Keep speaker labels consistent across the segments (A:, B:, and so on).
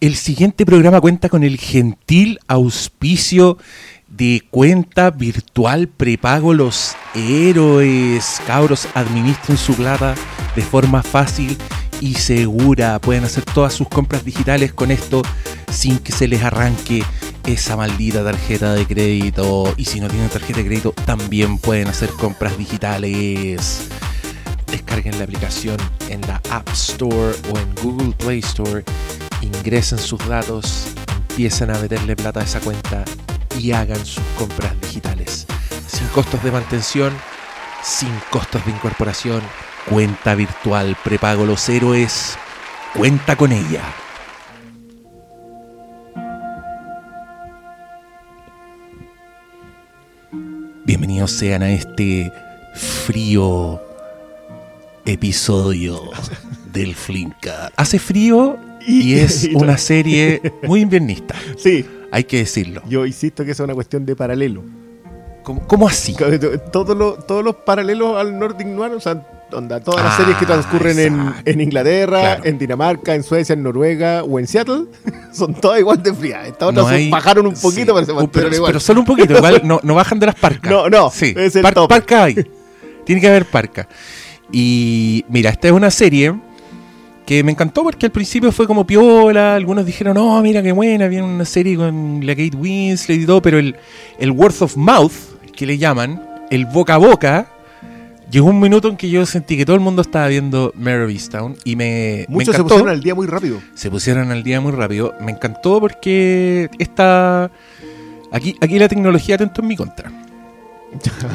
A: El siguiente programa cuenta con el gentil auspicio de cuenta virtual prepago Los Héroes. Cabros, administren su plata de forma fácil y segura. Pueden hacer todas sus compras digitales con esto sin que se les arranque esa maldita tarjeta de crédito. Y si no tienen tarjeta de crédito, también pueden hacer compras digitales. Descarguen la aplicación en la App Store o en Google Play Store ingresen sus datos, empiecen a meterle plata a esa cuenta y hagan sus compras digitales. Sin costos de mantención, sin costos de incorporación, cuenta virtual, prepago los héroes, cuenta con ella. Bienvenidos sean a este frío episodio del Flinka. Hace frío y, es una serie muy inviernista.
B: Sí.
A: Hay que decirlo.
B: Yo insisto que es una cuestión de paralelo.
A: ¿Cómo, así?
B: Todos los, todos los paralelos al Nordic Noir, o sea, todas las series que ah, transcurren en, Inglaterra, en Dinamarca, en Suecia, en Noruega o en Seattle, son todas igual de frías. Estas bajaron un poquito, pero se
A: mantuvieron igual. Pero solo un poquito, igual no, no, bajan de las parcas.
B: No, no,
A: sí. es el Parca hay. Tiene que haber parca. Y mira, esta es una serie que me encantó porque al principio fue como piola, algunos dijeron, no, mira qué buena, viene una serie con la Kate Winslet y todo, pero el, el word of mouth, que le llaman, el boca a boca, llegó un minuto en que yo sentí que todo el mundo estaba viendo Mare y me,
B: Muchos se pusieron al día muy rápido.
A: Se pusieron al día muy rápido. Me encantó porque esta... Aquí, aquí la tecnología atento en mi contra.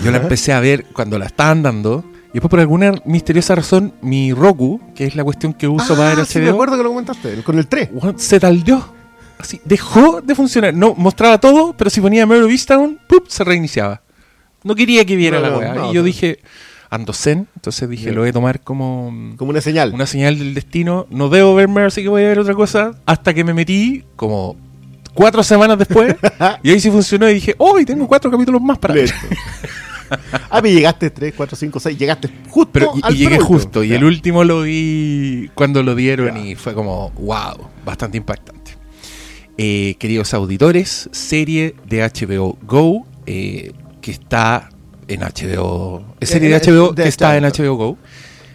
A: Yo la empecé a ver cuando la estaban dando y después, por alguna misteriosa razón, mi Roku, que es la cuestión que uso para ver el
B: ah, sí, me acuerdo que lo comentaste, con el 3.
A: Se taldeó. Así, dejó de funcionar. No, mostraba todo, pero si ponía Mero Vistown, se reiniciaba. No quería que viera la weá. y yo dije, ando zen, entonces dije, lo voy a tomar como...
B: Como una señal.
A: Una señal del destino. No debo ver así que voy a ver otra cosa. Hasta que me metí, como cuatro semanas después, y ahí sí funcionó y dije, hoy tengo cuatro capítulos más para ver.
B: ah, me llegaste 3, 4, 5, 6, llegaste justo.
A: Pero, y, llegué justo. Y el último lo vi cuando lo dieron y fue como, wow, bastante impactante. Eh, queridos auditores, serie de HBO Go eh, que está en HBO. Es serie de HBO que está en HBO Go.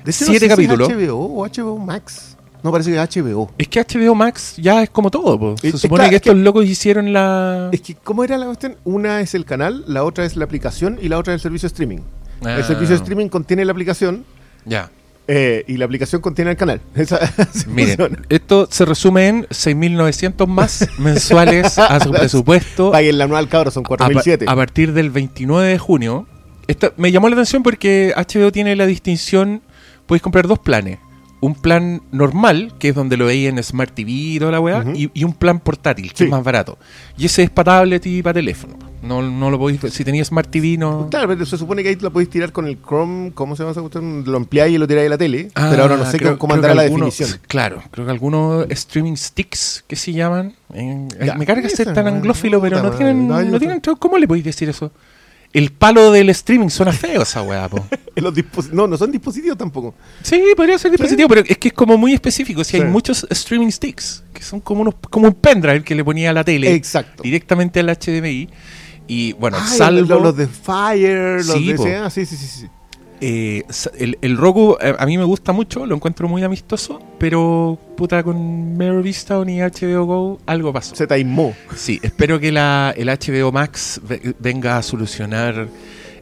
B: Siete capítulos. HBO o HBO Max? No, parece que es HBO.
A: Es que HBO Max ya es como todo. Se supone que estos locos hicieron la.
B: Es que, ¿cómo era la cuestión? Una es el canal, la otra es la aplicación y la otra es el servicio de streaming. El ah. servicio de streaming contiene la aplicación.
A: Ya.
B: Eh, y la aplicación contiene el canal.
A: Miren, esto se resume en 6.900 más mensuales a su presupuesto.
B: Paguen el anual, cabrón, son 4.007.
A: A, a, partir del 29 de junio. Esta, me llamó la atención porque HBO tiene la distinción, podéis comprar dos planes un plan normal, que es donde lo veía en Smart TV y toda la weá, y, un plan portátil, que es más barato. Y ese es para tablet y para teléfono. No, no lo podéis, si tenía Smart TV no...
B: Claro, pero se supone que ahí lo podéis tirar con el Chrome, ¿cómo se llama esa cuestión? Lo ampliáis y lo tiráis a la tele, pero ahora no sé cómo andará la definición.
A: Claro, creo que algunos streaming sticks que se llaman, me carga ser tan anglófilo, pero no tienen, no tienen, ¿cómo le podéis decir eso? El palo del streaming suena feo esa weá, po.
B: no, no son dispositivos tampoco.
A: Sí, podría ser dispositivo, pero es que es como muy específico. Si hay muchos streaming sticks, que son como unos como un pendrive que le ponía a la tele.
B: Exacto.
A: Directamente al HDMI. Y bueno, salvo.
B: Los, de Fire, los de. Ah, sí, sí, sí, sí.
A: Eh, el, el, Roku eh, a mí me gusta mucho, lo encuentro muy amistoso, pero puta con Mare Vista ni HBO Go algo pasó.
B: Se taimó.
A: Sí, espero que la, el HBO Max venga a solucionar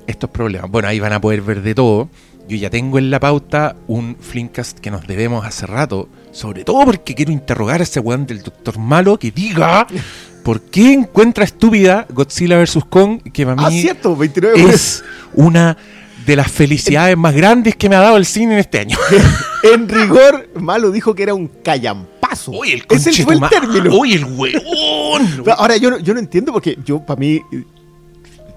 A: estos problemas. Bueno, ahí van a poder ver de todo. Yo ya tengo en la pauta un Flimcast que nos debemos hace rato, sobre todo porque quiero interrogar a ese weón del Doctor Malo que diga por qué encuentra estúpida Godzilla vs. Kong, que para
B: ah,
A: mí
B: cierto, 29
A: es una de las felicidades más grandes que me ha dado el cine en este año.
B: en rigor, Malo dijo que era un callampazo.
A: Uy, el Ese fue el término. Uy, el hueón.
B: Ahora, yo no, yo no entiendo porque yo, para mí,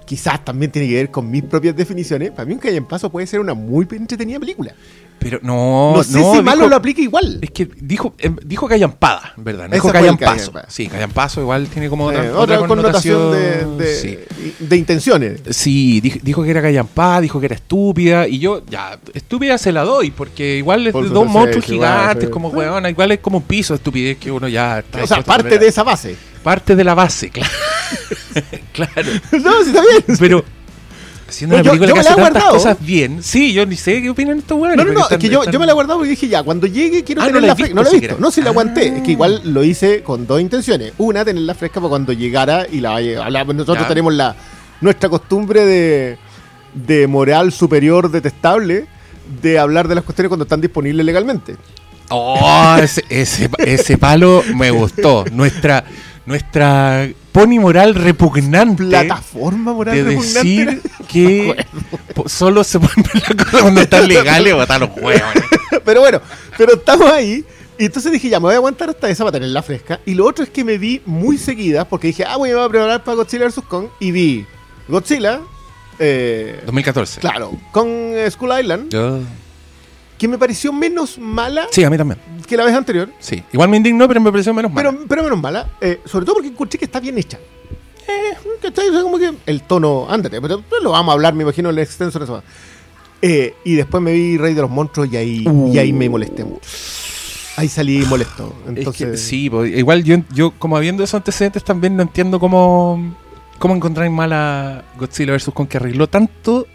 B: quizás también tiene que ver con mis propias definiciones. Para mí, un callampazo puede ser una muy entretenida película.
A: Pero no,
B: No sé
A: no,
B: si malo
A: dijo-
B: lo aplica igual.
A: Es que dijo, em, dijo callampada, verdad. No dijo callampazo.
B: callampa.
A: Sí, callampazo igual tiene como otra,
B: Eh,
A: otra
B: otra connotación de, de,
A: Sí.
B: de intenciones.
A: Sí, dijo, dijo que era callampada, dijo que era estúpida. Y yo, ya, estúpida se la doy, porque igual es
B: Por
A: dos monstruos
B: igual,
A: gigantes, como weón. Igual es como un piso de estupidez que uno ya está
B: O sea, parte de esa base.
A: Parte de la base, claro. claro.
B: no, sí, está bien.
A: Pero. Haciendo
B: No,
A: una
B: yo-
A: película
B: yo
A: que
B: me
A: hace
B: la he
A: tantas
B: guardado.
A: cosas bien. Sí, yo ni sé qué opinan estos weones.
B: No, no, no,
A: están-
B: es que yo,
A: están-
B: yo me la he guardado porque dije ya, cuando llegue quiero
A: Ah, ¿no
B: tenerla
A: la
B: fresca. No la he visto, no, sí la aguanté.
A: Ah.
B: Es que igual lo hice con dos intenciones. Una, tenerla fresca para cuando llegara y la vaya a hablar. Nosotros
A: Ya.
B: tenemos la nuestra costumbre de, de moral superior detestable de hablar de las cuestiones cuando están disponibles legalmente.
A: Oh, ese, ese, ese palo me gustó. Nuestra, nuestra pony moral repugnante
B: Plataforma moral
A: de
B: repugnante.
A: decir que solo se pueden cosas cuando están legales o están los huevos.
B: pero bueno, pero estamos ahí. Y entonces dije, ya, me voy a aguantar hasta esa para tenerla fresca. Y lo otro es que me vi muy seguidas, porque dije, ah, voy a preparar para Godzilla vs. Kong. Y vi Godzilla, eh,
A: 2014.
B: claro, con eh, Skull Island,
A: Yo-
B: que me pareció menos mala
A: Sí, a mí también.
B: que la vez anterior.
A: Sí. Igual me indignó, pero me pareció menos mal.
B: Pero, pero menos mala, eh, sobre todo porque encontré que está bien hecha. Eh, ¿cachai? O sea, como que el tono, ándate, pero lo vamos a hablar, me imagino, en el extenso de eso. Eh, y después me vi Rey de los Monstruos y ahí,
A: Uh.
B: y ahí me molesté mucho. Ahí salí molesto. Entonces,
A: Es que, sí, pues, igual yo, yo como habiendo esos antecedentes también no entiendo cómo, cómo encontrar mal a Godzilla vs. Kong que arregló tanto,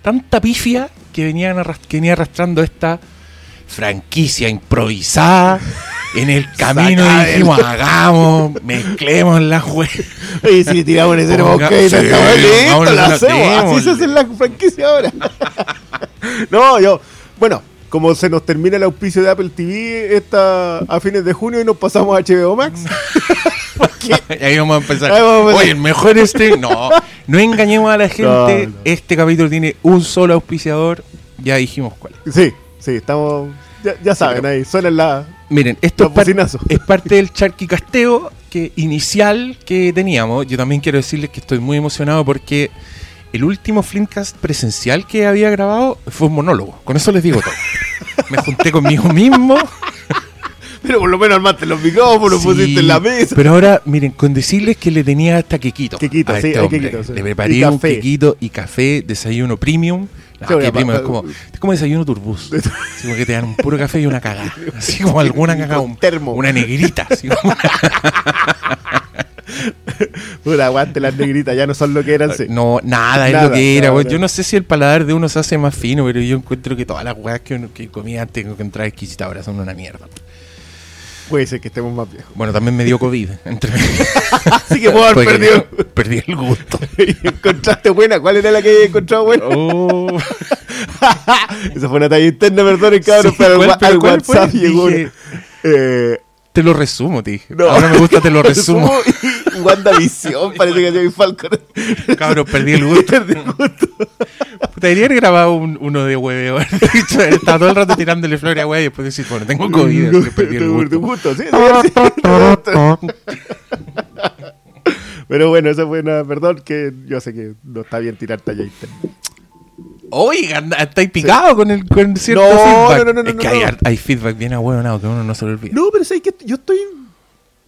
A: tanta pifia que, venían que venía arrastrando esta franquicia improvisada en el camino y dijimos, hagamos, mezclemos las web.
B: Oye, si tiramos en ese
A: Ponga-
B: bosque y
A: sí,
B: listo, lo hacemos. Así se hace la franquicia ahora. no, yo, bueno, como se nos termina el auspicio de Apple TV esta, a fines de junio y nos pasamos a HBO Max.
A: Y ahí vamos a empezar.
B: Vamos a.
A: Oye, mejor este. No, no engañemos a la gente.
B: No, no.
A: Este capítulo tiene un solo auspiciador. Ya dijimos cuál.
B: sí, sí, estamos. Ya, ya saben, ahí suenan la.
A: Miren, esto es, par-
B: bocinazos.
A: es parte del charquicasteo que, inicial que teníamos. Yo también quiero decirles que estoy muy emocionado porque el último Flimcast presencial que había grabado fue un monólogo. Con eso les digo todo. Me junté conmigo mismo.
B: Pero por lo menos armaste los micrófonos,
A: Sí,
B: pusiste en la mesa.
A: Pero ahora, miren, con decirles que le tenía hasta quequito.
B: Quequito, sí,
A: este
B: quequito, sí.
A: Le
B: Y
A: preparé un
B: café.
A: quequito y café, desayuno premium. No,
B: Sí,
A: que
B: oye,
A: premium
B: pa-
A: es como, es como desayuno turbus. Así como que te dan un puro café y una cagada. Así como alguna cagada.
B: Con termo.
A: Una negrita. Así como-
B: Pura, aguante las negritas, ya no son lo que eran. sí.
A: No, nada, es
B: Nada,
A: lo que era.
B: nada.
A: Yo no sé si el paladar de uno se hace más fino, pero yo encuentro que todas las weas que, que comía antes que encontrar exquisita ahora son una mierda.
B: Puede ser que estemos más viejos.
A: Bueno, también me dio COVID. Entre
B: Así que puedo haber perdido.
A: Perdí el gusto.
B: ¿Encontraste buena? ¿Cuál era la que había encontrado buena?
A: Oh.
B: Esa fue una talla interna, perdonen, cabrón,
A: Sí,
B: pero al,
A: ¿cuál- pero
B: al
A: cuál fue?
B: WhatsApp llegó.
A: Dije-
B: eh,
A: Te lo resumo, te dije.
B: no.
A: Ahora me gusta, te lo resumo.
B: WandaVision, parece que mi Falcon.
A: Cabrón, perdí el gusto.
B: Perdí el gusto.
A: Puta, Debería haber grabado un- uno de hueveo. Estaba todo el rato tirándole flores a huevo y después decir, bueno, tengo COVID, así que perdí el gusto.
B: sí. Pero bueno, esa fue una. Perdón, que yo sé que no está bien tirar talla.
A: Oiga, estáis picado con, el, con cierto
B: No,
A: feedback.
B: no, no, no,
A: es
B: no,
A: que
B: no.
A: Hay, hay feedback bien ahueonado que uno no se lo olvida.
B: No, pero sé que yo estoy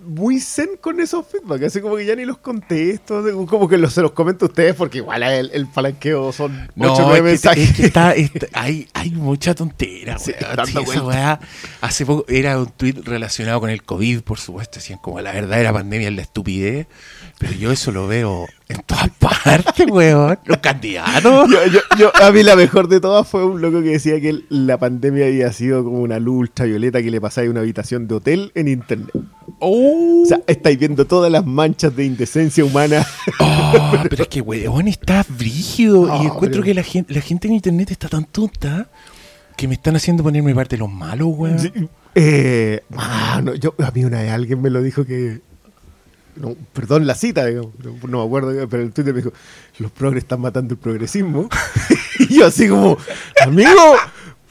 B: muy zen con esos feedback, así como que ya ni los contesto, como que los, se los comento a ustedes porque igual el, el palanqueo son 8 o 9
A: es que,
B: mensajes.
A: es que está, está- hay, hay mucha tontera,
B: Sí,
A: esa weá, hace poco era un tweet relacionado con el COVID, por supuesto, decían como la verdadera pandemia es la estupidez, pero yo eso lo veo en todas partes, weón. Los candidatos.
B: Yo, yo, yo- a mí la mejor de todas fue un loco que decía que la pandemia había sido como una luz ultravioleta que le pasaba a una habitación de hotel en internet.
A: Oh,
B: O sea, estáis viendo todas las manchas de indecencia humana.
A: Oh, pero es que, weón, está brígido. Y encuentro
B: pero-
A: que la gente, la gente en internet está tan tonta que me están haciendo ponerme parte de los malos, weón.
B: Sí, eh, mano, yo, a mí una vez alguien me lo dijo que. no, perdón la cita, digamos, no, no me acuerdo, pero el Twitter me dijo: Los progres están matando el progresismo. y yo, así como, amigo,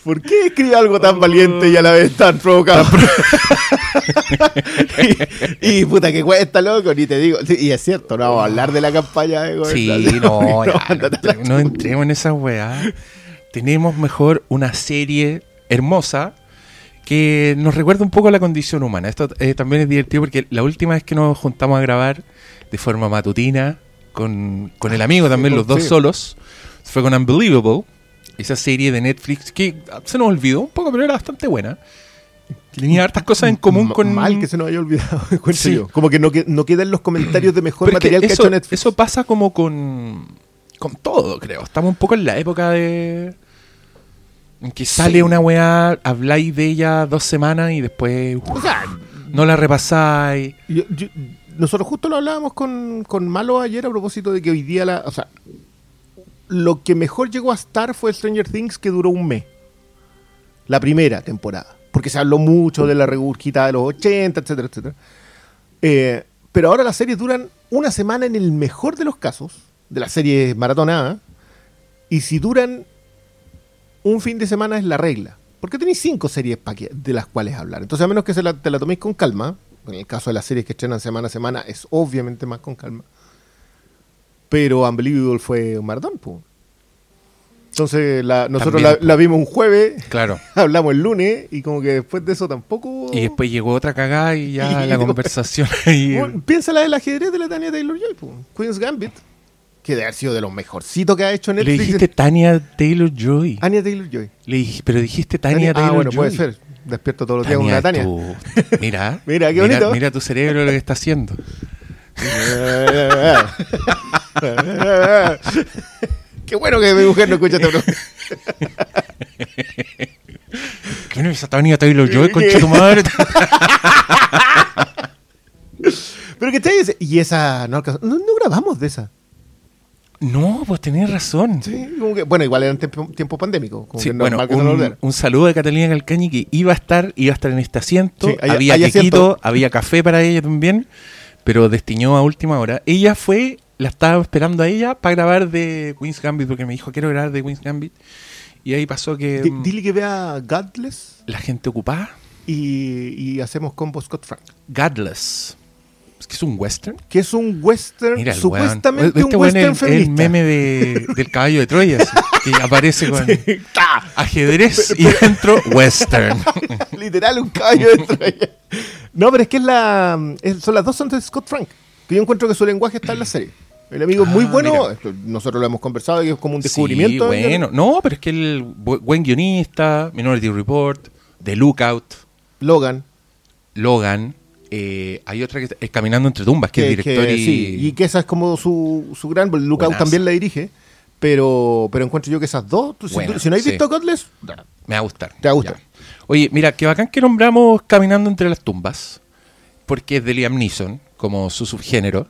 B: ¿por qué escribe algo tan valiente y a la vez tan provocado? y, y, puta que cuesta, loco, ni te digo. Sí, y es cierto, no vamos a hablar de la campaña de
A: Sí,
B: gobierno.
A: no, ya, no, no entremos en esa weá. Tenemos mejor una serie hermosa que nos recuerda un poco a la condición humana. Esto eh, también es divertido porque la última vez que nos juntamos a grabar de forma matutina con, con el amigo también, los dos solos, fue con Unbelievable, esa serie de Netflix que se nos olvidó un poco, pero era bastante buena. Tenía hartas cosas en común con.
B: Mal que se nos haya olvidado, Como que no, no quedan los comentarios de mejor material que, ha hecho Netflix.
A: Eso pasa como con. Con todo, creo. Estamos un poco en la época de. En que sale una weá, habláis de ella dos semanas y después. no la repasáis.
B: nosotros justo lo hablábamos con, con Malo ayer a propósito de que hoy día la. O sea, lo que mejor llegó a estar fue Stranger Things, que duró un mes. La primera temporada porque se habló mucho de la regurgita de los 80, etcétera, etcétera. Eh, pero ahora las series duran una semana en el mejor de los casos, de las series maratonadas, y si duran un fin de semana es la regla. Porque tenéis cinco series de las cuales hablar. Entonces, a menos que te la toméis con calma, en el caso de las series que estrenan semana a semana, es obviamente más con calma. Pero Unbelievable fue un maratón, pues. Entonces nosotros la, vimos un jueves,
A: claro.
B: hablamos el lunes y como que después de eso tampoco...
A: Y después llegó otra cagada y ya la conversación
B: piensa la del ajedrez de la Tania Taylor-Joy, Queen's Gambit, que debe haber sido de los mejorcitos que ha hecho Netflix.
A: Le dijiste Tania Taylor-Joy.
B: Tania Taylor-Joy.
A: pero dijiste Tania, Taylor-Joy. Ah, bueno,
B: puede ser. Despierto todos los días con una Tania.
A: Mira,
B: mira, qué bonito.
A: Mira, tu cerebro lo que está haciendo.
B: Qué bueno que mi mujer no escucha este programa.
A: ¿Quién es esa Tania Taylor Joy, concha tu madre?
B: Pero que te y esa no, no, grabamos de esa.
A: No, pues tenés razón.
B: Sí, bueno, igual era un tiempo, pandémico.
A: sí, bueno, un, saludo de Catalina Calcañi que iba a estar, iba a estar en este asiento. había quequito, había café para ella también, pero destiñó a última hora. Ella fue la estaba esperando a ella para grabar de Queen's Gambit, porque me dijo, quiero grabar de Queen's Gambit. Y ahí pasó que...
B: Mm, dile que vea Godless.
A: La gente ocupada.
B: Y, hacemos combo Scott Frank.
A: Godless. Que es un western.
B: Que es un western, supuestamente este un western
A: el, el meme de, del caballo de Troya, que aparece con ajedrez y dentro western.
B: Literal, un caballo de Troya. No, pero es que es la, son las dos son de Scott Frank. Que yo encuentro que su lenguaje está en la serie. El amigo es muy ah, bueno, nosotros lo hemos conversado y es como un descubrimiento.
A: Sí, bueno, no, pero es que el buen guionista, Minority Report, The Lookout.
B: Logan.
A: Logan. Eh, hay otra que es Caminando entre tumbas, que, es director y... Sí,
B: y que esa es como su, su gran... Lookout también la dirige, pero, pero encuentro yo que esas dos... si, no has visto Godless...
A: Me va a gustar.
B: Te va a gustar.
A: Oye, mira, qué bacán que nombramos Caminando entre las tumbas, porque es de Liam Neeson, como su subgénero.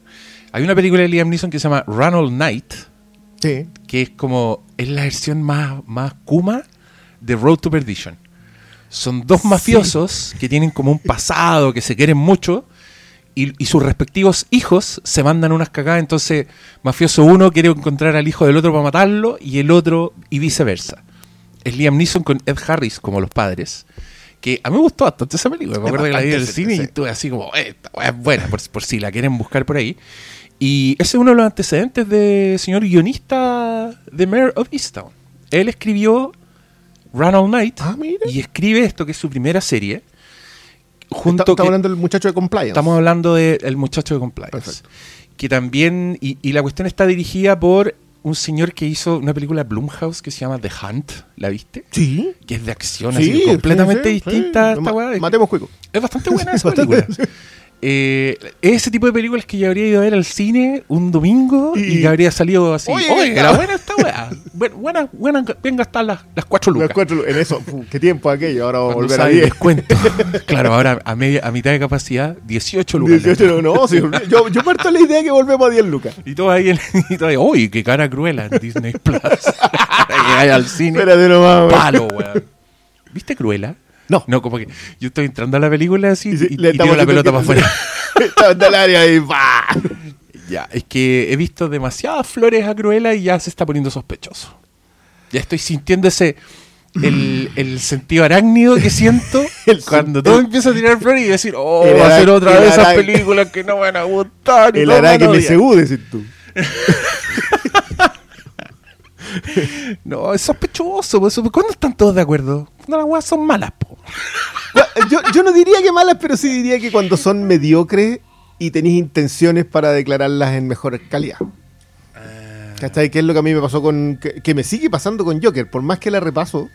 A: Hay una película de Liam Neeson que se llama Run All Night,
B: sí.
A: que es como, es la versión más, más kuma de Road to Perdition. Son dos mafiosos que tienen como un pasado, que se quieren mucho, y, sus respectivos hijos se mandan unas cagadas. Entonces, mafioso uno quiere encontrar al hijo del otro para matarlo, y el otro, y viceversa. Es Liam Neeson con Ed Harris como los padres que a mí me gustó bastante esa película. Me acuerdo que la vi en el cine y estuve así como, eh, es buena, por, por, si la quieren buscar por ahí. Y ese es uno de los antecedentes de señor guionista de Mayor of Easttown. Él escribió Run All Night
B: ah,
A: y escribe esto, que es su primera serie.
B: Junto estamos hablando del muchacho de Compliance.
A: Estamos hablando del muchacho de Compliance. Que también, y, y, la cuestión está dirigida por un señor que hizo una película Blumhouse que se llama The Hunt, ¿la viste?
B: Sí.
A: Que es de acción, así, completamente distinta a esta weá.
B: Matemos Cuico.
A: Es bastante buena esa película. Eh, ese tipo de películas que yo habría ido a ver al cine un domingo y, que habría salido así. Oye, era buena esta weá. buena, buena, venga hasta las, las cuatro lucas. Las
B: cuatro, en eso, qué tiempo aquello, ahora vamos a volver a 10.
A: descuento. claro, ahora a, media, a mitad de capacidad, 18 lucas.
B: 18 no, sí, yo, yo parto la idea que volvemos a 10 lucas.
A: Y todo ahí, y todo ahí uy, qué cara cruela en Disney Plus. al cine.
B: Espérate nomás,
A: Palo, weón. ¿Viste Cruela?
B: No.
A: No, como que yo estoy entrando a la película así y, le tiro la pelota para afuera.
B: Está en el área y ¡bah!
A: Ya, es que he visto demasiadas flores a Cruella y ya se está poniendo sospechoso. Ya estoy sintiendo ese. El, el sentido arácnido que siento cuando todo empieza a tirar flores y decir, oh, va a ser otra de esas películas que no van a gustar.
B: el arácnido me seguro, decir tú.
A: no, es sospechoso. ¿Cuándo están todos de acuerdo? Cuando las weas son malas.
B: Yo, yo no diría que malas, pero sí diría que cuando son mediocres y tenéis intenciones para declararlas en mejor calidad. Ah. ¿Cachai? Que es lo que a mí me pasó con. Que, me sigue pasando con Joker. Por más que la repaso,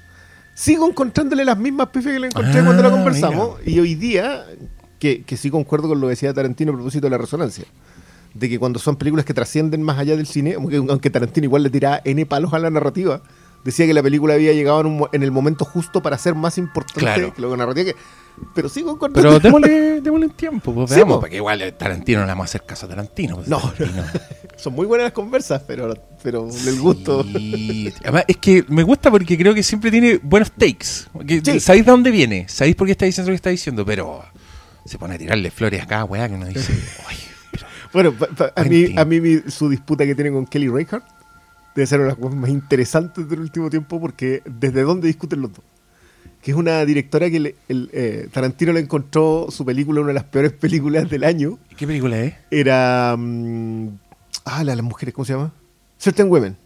B: sigo encontrándole las mismas pifes que le encontré cuando la ah, conversamos. Y hoy día, que, que sí concuerdo con lo que decía Tarantino a propósito de la resonancia de que cuando son películas que trascienden más allá del cine, aunque Tarantino igual le tiraba N palos a la narrativa, decía que la película había llegado en, el momento justo para ser más importante que lo que narrativa que pero sigo con
A: Pero démosle, démosle un tiempo, pues, veamos, porque igual Tarantino no le vamos a hacer caso a Tarantino. Pues,
B: no, son muy buenas las conversas, pero, pero el gusto.
A: Además, es que me gusta porque creo que siempre tiene buenos takes. Sabéis de dónde viene, sabéis por qué está diciendo lo que está diciendo, pero se pone a tirarle flores acá, weá, que uno dice,
B: Bueno, a, mí, a mí su disputa que tiene con Kelly Reichardt debe ser una de las más interesantes del último tiempo porque desde dónde discuten los dos. Que es una directora que el, eh, Tarantino le encontró su película, una de las peores películas del año.
A: ¿Qué película es?
B: Era. Mm, ah, la de las mujeres, ¿cómo se llama? Certain Women.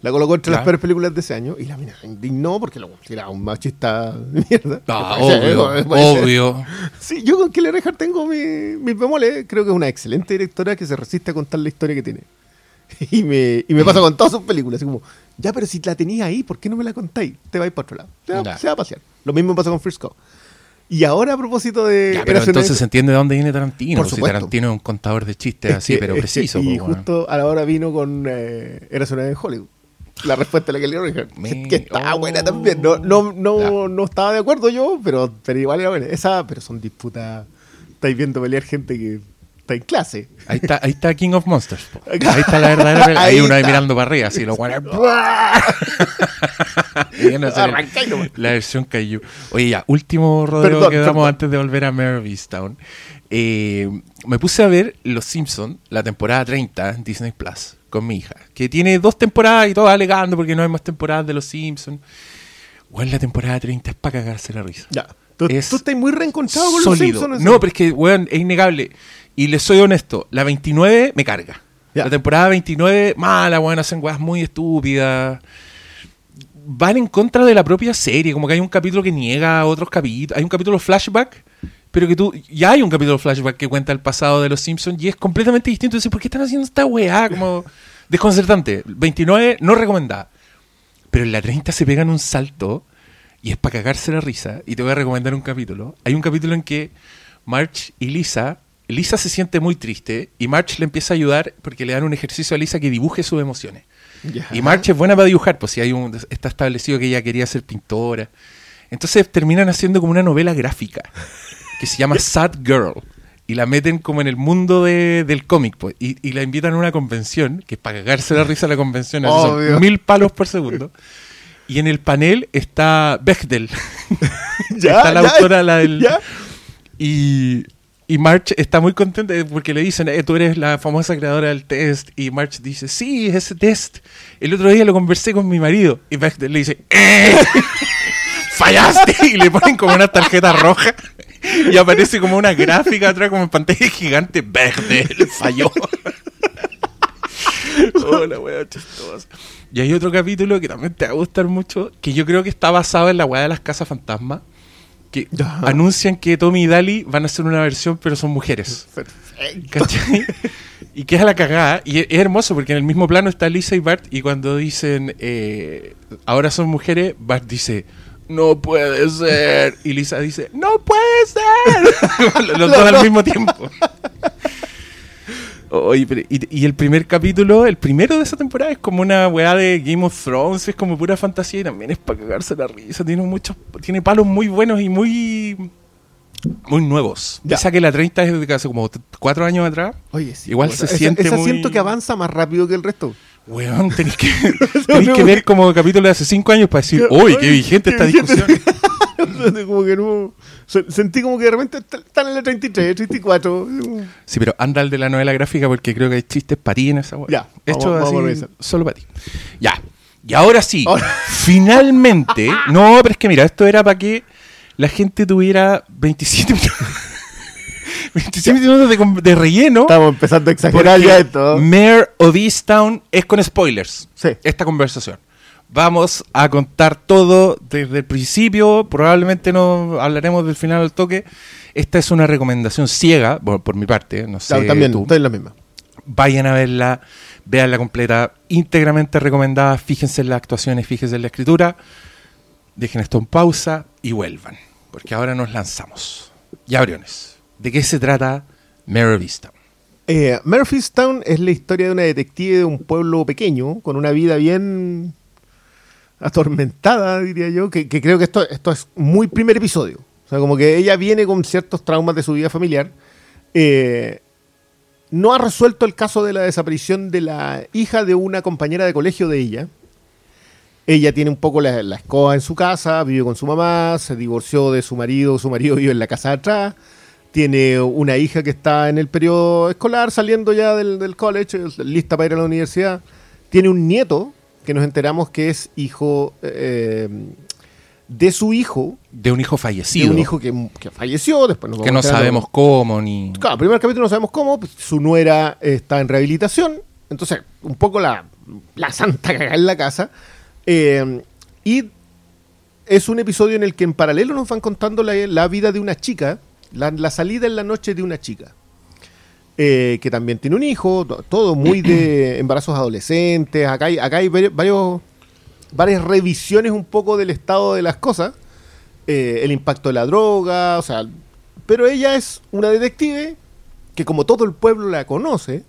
B: La colocó entre las peores películas de ese año y la mina indignó porque lo era un machista de mierda.
A: Ah, obvio, obvio.
B: Sí, yo con Kelly Reichardt tengo mis mi bemoles. Creo que es una excelente directora que se resiste a contar la historia que tiene. Y me, y me pasa con todas sus películas. Así como, ya, pero si la tenías ahí, ¿por qué no me la contáis? Te vais para otro lado. Se va, a pasear. Lo mismo pasa con Frisco. Y ahora a propósito de...
A: Ya, pero entonces se entiende de dónde viene Tarantino. Por si Tarantino es un contador de chistes así, pero preciso.
B: y justo a la hora vino con eh, Eras una vez en Hollywood la respuesta de la Kelly Reichardt. Que estaba buena también. No, no, no, no, estaba de acuerdo yo, pero, pero igual era buena. Esa, pero son disputas. Estáis viendo pelear gente que está en clase.
A: Ahí está, ahí está King of Monsters. Ahí está la verdadera pelea. Ahí, uno ahí mirando para arriba, así lo guanes. la versión cayó. Oye, ya, último rodeo que damos antes de volver a Town. Eh, me puse a ver Los Simpsons, la temporada 30 en Disney Plus con mi hija, que tiene dos temporadas y todo alegando porque no hay más temporadas de Los Simpsons. Bueno, la temporada 30 es para cagarse la risa.
B: Ya. Tú, estás muy reencontrado con Los Simpsons.
A: No, pero es que, weón, es innegable. Y le soy honesto, la 29 me carga. La temporada 29, mala, weón, hacen weas muy estúpidas. Van en contra de la propia serie, como que hay un capítulo que niega a otros capítulos. Hay un capítulo flashback pero que tú, ya hay un capítulo flashback que cuenta el pasado de los Simpsons y es completamente distinto. Entonces, ¿por qué están haciendo esta weá? Como desconcertante. 29, no recomendada. Pero en la 30 se pegan un salto y es para cagarse la risa. Y te voy a recomendar un capítulo. Hay un capítulo en que March y Lisa, Lisa se siente muy triste y March le empieza a ayudar porque le dan un ejercicio a Lisa que dibuje sus emociones. Y March es buena para dibujar, pues si hay un, está establecido que ella quería ser pintora. Entonces terminan haciendo como una novela gráfica que se llama Sad Girl. Y la meten como en el mundo del cómic, pues. Y, la invitan a una convención, que es para cagarse la risa la convención, son mil palos por segundo. Y en el panel está Bechdel. está la autora, la del. Y, y March está muy contenta porque le dicen, eh, tú eres la famosa creadora del test. Y March dice, sí, ese test. El otro día lo conversé con mi marido. Y Bechdel le dice, ¡eh! ¡Fallaste! Y le ponen como una tarjeta roja y aparece como una gráfica atrás, como en pantalla gigante, verde, falló. Hola, wea chistosa. Y hay otro capítulo que también te va a gustar mucho, que yo creo que está basado en la weá de las casas fantasmas. Que anuncian que Tommy y Dali van a hacer una versión, pero son mujeres. ¿Cachai? Y que es a la cagada. Y es, hermoso porque en el mismo plano está Lisa y Bart. Y cuando dicen eh, ahora son mujeres, Bart dice no puede ser. Y Lisa dice, no puede ser. Los dos al mismo tiempo. y, el primer capítulo, el primero de esa temporada, es como una weá de Game of Thrones, es como pura fantasía y también es para cagarse la risa. Tiene muchos, tiene palos muy buenos y muy muy nuevos. Ya. Esa que la 30 es de hace como cuatro años atrás.
B: Oye, sí.
A: Igual se siente
B: esa siento que avanza más rápido que el resto.
A: Weón, tenéis que, que ver como capítulo de hace cinco años para decir, uy, qué vigente esta discusión.
B: como que no. Sentí como que de repente están en la 33, 34.
A: Sí, pero anda el de la novela gráfica porque creo que hay chistes para ti en esa weón.
B: Ya,
A: Esto así, solo para ti. Ya. Y ahora sí, finalmente. No, pero es que mira, esto era para que la gente tuviera 27 minutos. 27 minutos de, relleno.
B: Estamos empezando a exagerar ya esto.
A: Mayor of Easttown es con spoilers. Sí. Esta conversación. Vamos a contar todo desde el principio. Probablemente no hablaremos del final del toque. Esta es una recomendación ciega, por, mi parte. No sé.
B: también, tú. estoy la misma.
A: Vayan a verla, veanla completa, íntegramente recomendada. Fíjense en las actuaciones, fíjense en la escritura. Dejen esto en pausa y vuelvan. Porque ahora nos lanzamos. Ya, Briones. ¿De qué se trata Mare
B: eh, Town es la historia de una detective de un pueblo pequeño, con una vida bien atormentada, diría yo, que, creo que esto, esto es muy primer episodio. O sea, como que ella viene con ciertos traumas de su vida familiar. Eh, no ha resuelto el caso de la desaparición de la hija de una compañera de colegio de ella. Ella tiene un poco la, la escoba en su casa, vive con su mamá, se divorció de su marido, su marido vive en la casa de atrás. Tiene una hija que está en el periodo escolar, saliendo ya del, del college, lista para ir a la universidad. Tiene un nieto que nos enteramos que es hijo eh, de su hijo.
A: De un hijo fallecido.
B: De un hijo que, falleció, después
A: Que no sabemos cómo ni.
B: Claro, el primer capítulo no sabemos cómo, pues, su nuera está en rehabilitación, entonces un poco la, la santa caga en la casa. Eh, y es un episodio en el que en paralelo nos van contando la, vida de una chica, la salida en la noche de una chica. Eh, que también tiene un hijo, todo muy de embarazos adolescentes. Acá hay, acá hay varios, varias revisiones un poco del estado de las cosas. Eh, el impacto de la droga, o sea. Pero ella es una detective que, como todo el pueblo la conoce,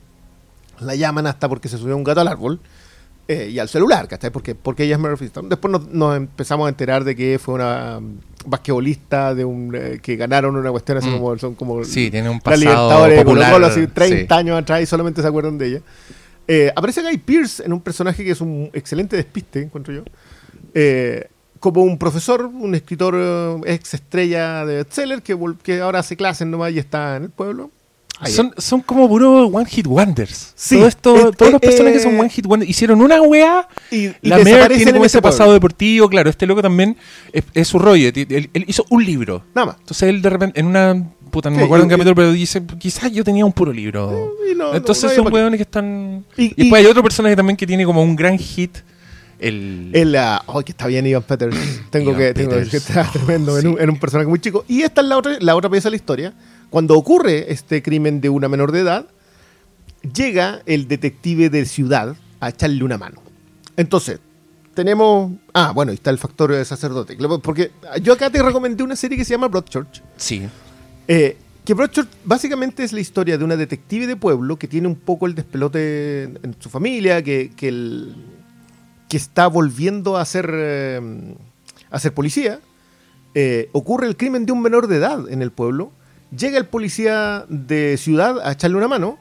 B: la llaman hasta porque se subió un gato al árbol. Eh, y al celular, ¿cachai? Porque, porque ella es Mary Después nos, empezamos a enterar de que fue una um, basquetbolista de un eh, que ganaron una cuestión así mm. como son como
A: sí, tiene un pasado popular,
B: así 30 años atrás y solamente se acuerdan de ella. Eh, aparece Guy Pierce en un personaje que es un excelente despiste, encuentro yo. como un profesor, un escritor ex estrella de bestseller que, que ahora hace clases nomás y está en el pueblo.
A: Son, son como puro One Hit Wonders. Todo esto, todos los personajes son One Hit Wonders. Hicieron una weá. Y, la Mer tiene como ese pasado deportivo. Claro, este loco también es, su rollo. Él, hizo un libro.
B: Nada más.
A: Entonces él de repente, en una. Puta, no me acuerdo en qué capítulo, pero dice: quizás yo tenía un puro libro. Entonces son weones que están. Y, después hay otro personaje también que tiene como un gran hit. El...
B: el oh, que está bien Ivan Peters. tengo, que, tengo que estar tremendo en, un, en, un, personaje muy chico. Y esta es la otra, la otra pieza de la historia cuando ocurre este crimen de una menor de edad, llega el detective de ciudad a echarle una mano. Entonces, tenemos. Ah, bueno, está el factor de sacerdote. Porque yo acá te recomendé una serie que se llama Broadchurch.
A: Sí.
B: Eh, que Broadchurch básicamente es la historia de una detective de pueblo que tiene un poco el despelote en, su familia, que, que, está volviendo a ser, eh, a ser policía. Eh, ocurre el crimen de un menor de edad en el pueblo Llega el policía de ciudad a echarle una mano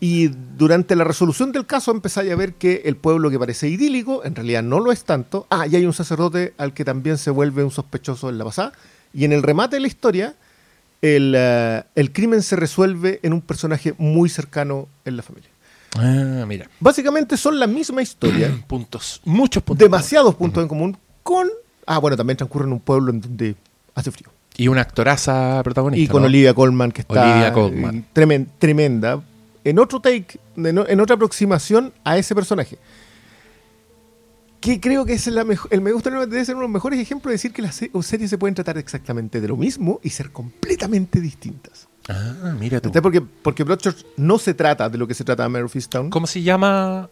B: y durante la resolución del caso empezáis a ver que el pueblo que parece idílico en realidad no lo es tanto. Ah, y hay un sacerdote al que también se vuelve un sospechoso en la pasada. Y en el remate de la historia, el, eh, crimen se resuelve en un personaje muy cercano en la familia.
A: Ah, mira.
B: Básicamente son la misma historia.
A: puntos, muchos puntos.
B: Demasiados puntos en común con... Ah, bueno, también transcurre en un pueblo en donde hace frío.
A: Y una actoraza protagonista.
B: Y con Olivia Colman, que está tremenda. En otro take, en otra aproximación a ese personaje. Que creo que es la mejor, el Me Gusta debe ser uno de los mejores ejemplos de decir que las series se pueden tratar exactamente de lo mismo y ser completamente distintas.
A: Ah, mira tú.
B: Porque, porque Broadchurch no se trata de lo que se trata de Murphystown.
A: ¿Cómo se llama?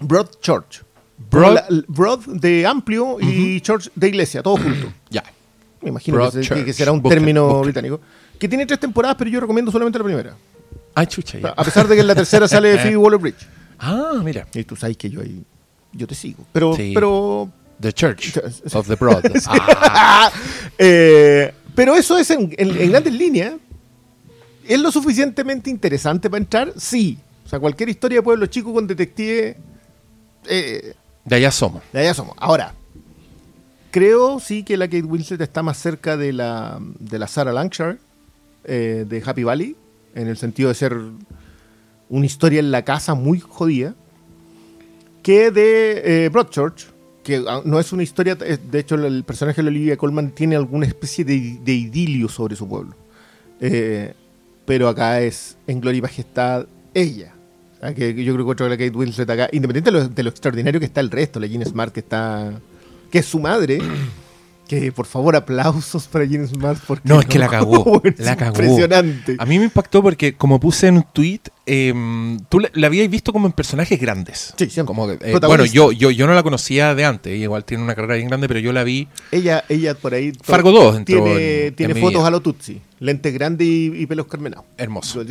B: Broadchurch. Broad, Broad de amplio y Church de iglesia, todo junto.
A: Ya.
B: Me imagino que, será un término británico. Que tiene tres temporadas, pero yo recomiendo solamente la primera.
A: Ah, chucha.
B: A pesar de que en la tercera sale Phoebe Waller-Bridge.
A: Ah, mira.
B: Y tú sabes que yo ahí, yo te sigo. Pero, pero
A: The Church of the Broad.
B: Ah. Eh, pero eso es en, grandes líneas. ¿Es lo suficientemente interesante para entrar? Sí. O sea, cualquier historia de pueblo chico con detective.
A: Eh, de allá somos.
B: De allá somos. Ahora, creo sí que la Kate Winslet está más cerca de la, de la Sarah Lancashire eh, de Happy Valley, en el sentido de ser una historia en la casa muy jodida, que de eh, Broadchurch, que ah, no es una historia, de hecho el personaje de Olivia Colman tiene alguna especie de, idilio sobre su pueblo. Eh, pero acá es en gloria y majestad ella. que yo creo que la Kate Winslet acá, independiente de lo, de lo, extraordinario que está el resto, la Jean Smart que está, que es su madre, que por favor aplausos para Jean Smart porque
A: no es que la cagó, la cagó.
B: Impresionante.
A: A mí me impactó porque como puse en un tweet, eh, tú la, habías visto como en personajes grandes.
B: Sí, sí.
A: Como, eh, bueno, yo, yo, yo no la conocía de antes, igual tiene una carrera bien grande, pero yo la vi.
B: Ella, ella por ahí.
A: Fargo 2
B: Tiene, tiene fotos a lo Tutsi, lentes grandes y, pelos carmenados.
A: Hermoso.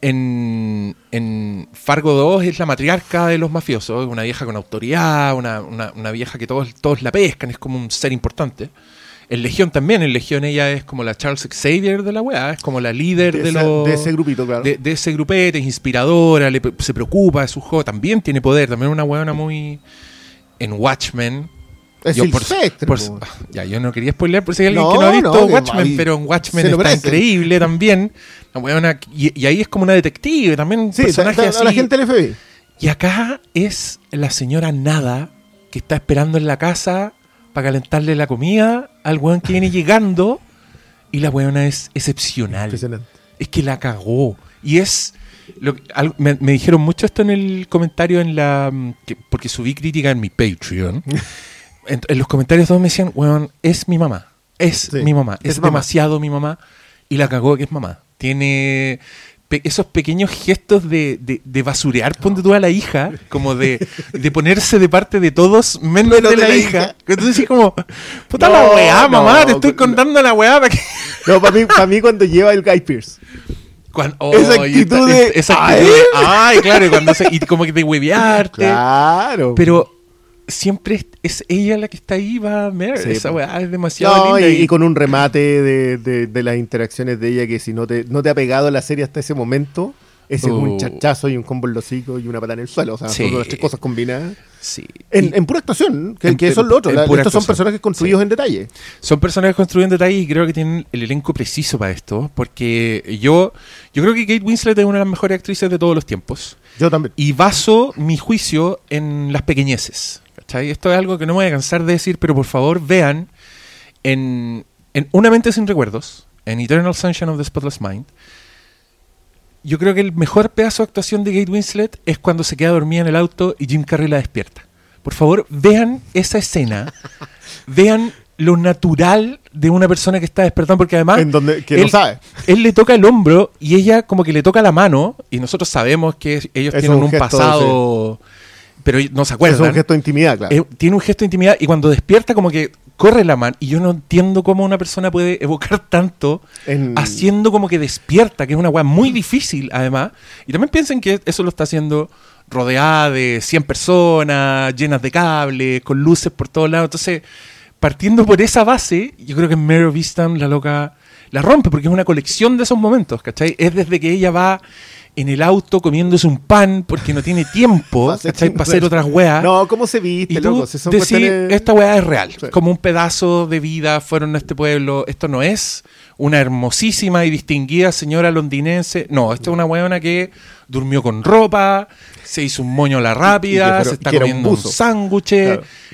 A: En, en, Fargo 2 es la matriarca de los mafiosos, una vieja con autoridad, una, una, una, vieja que todos, todos la pescan, es como un ser importante. En Legión también, en Legión ella es como la Charles Xavier de la weá, es como la líder de, los,
B: de ese grupito, claro.
A: De, ese grupete, es inspiradora, se preocupa de su juego, también tiene poder, también es una weona muy... En Watchmen,
B: es yo, por, por,
A: ya, yo no quería spoiler por si hay alguien que no ha visto Watchmen, pero en Watchmen está increíble también. Y, y, ahí es como una detective, también
B: sí, personaje así. la gente del FBI.
A: Y acá es la señora Nada que está esperando en la casa para calentarle la comida al weón que viene llegando. Y la weona es excepcional. Es que la cagó. Y es. Lo, me, dijeron mucho esto en el comentario en la. Mm, porque subí crítica en mi Patreon. en, los comentarios todos me decían, weón, es mi mamá. Es mi mamá. Es, demasiado mi mamá. Y la cagó que es mamá. Tiene esos pequeños gestos de, de, basurear, ponte tú a la hija, como de, de ponerse de parte de todos, menos de, la, hija. Entonces sí como, puta la weá, mamá, te estoy contando la weá para que...
B: No, para mí, para mí cuando lleva el Guy Pierce.
A: Cuando, esa actitud de... Esa actitud de, ay, claro, y, cuando se, y como que de huevearte.
B: Claro.
A: Pero siempre es ella la que está ahí, va a ver. Esa weá es demasiado linda.
B: Y, con un remate de, de, las interacciones de ella que si no te, no te ha pegado la serie hasta ese momento, ese es un uh. chachazo y un combo en los hocico y una patada en el suelo. O sea, son las tres cosas combinadas.
A: Sí.
B: En, en pura actuación, que, que eso es lo otro. estos son personajes construidos en detalle.
A: Son personajes construidos en detalle y creo que tienen el elenco preciso para esto. Porque yo, yo creo que Kate Winslet es una de las mejores actrices de todos los tiempos.
B: Yo también.
A: Y baso mi juicio en las pequeñeces. Esto es algo que no me voy a cansar de decir, pero por favor vean en, Una mente sin recuerdos, en Eternal Sunshine of the Spotless Mind, yo creo que el mejor pedazo de actuación de Kate Winslet es cuando se queda dormida en el auto y Jim Carrey la despierta. Por favor, vean esa escena, vean lo natural de una persona que está despertando, porque además
B: ¿En donde, que él, sabe.
A: él le toca el hombro y ella como que le toca la mano, y nosotros sabemos que ellos tienen un, pasado pero no se acuerda.
B: Es un gesto de intimidad, claro.
A: Eh, tiene un gesto de intimidad y cuando despierta como que corre la mano y yo no entiendo cómo una persona puede evocar tanto haciendo como que despierta, que es una weá muy difícil además. Y también piensen que eso lo está haciendo rodeada de 100 personas, llenas de cables, con luces por todos lados. Entonces, partiendo por esa base, yo creo que Mary of la loca la rompe porque es una colección de esos momentos, ¿cachai? Es desde que ella va en el auto comiéndose un pan porque no tiene tiempo para hacer otras weas.
B: No, ¿cómo se viste, y
A: loco? esta wea es real. Como un pedazo de vida fueron a este pueblo. Esto no es una hermosísima y distinguida señora londinense. No, esta es una weona que durmió con ropa, se hizo un moño a la rápida, se está comiendo un, sándwich.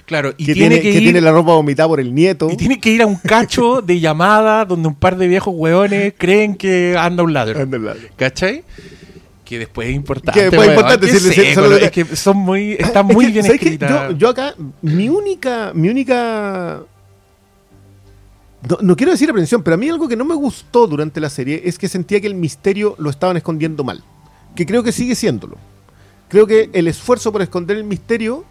A: Claro. y tiene, que,
B: tiene la ropa vomitada por el nieto.
A: Y tiene que ir a un cacho de llamada donde un par de viejos weones creen que anda un ladro.
B: Anda un ladro.
A: ¿Cachai? Que después es importante.
B: Que después es importante
A: es que son muy, están muy bien escritas.
B: Yo, yo, acá, mi única, mi única. No, quiero decir aprensión, pero a mí algo que no me gustó durante la serie es que sentía que el misterio lo estaban escondiendo mal. Que creo que sigue siéndolo. Creo que el esfuerzo por esconder el misterio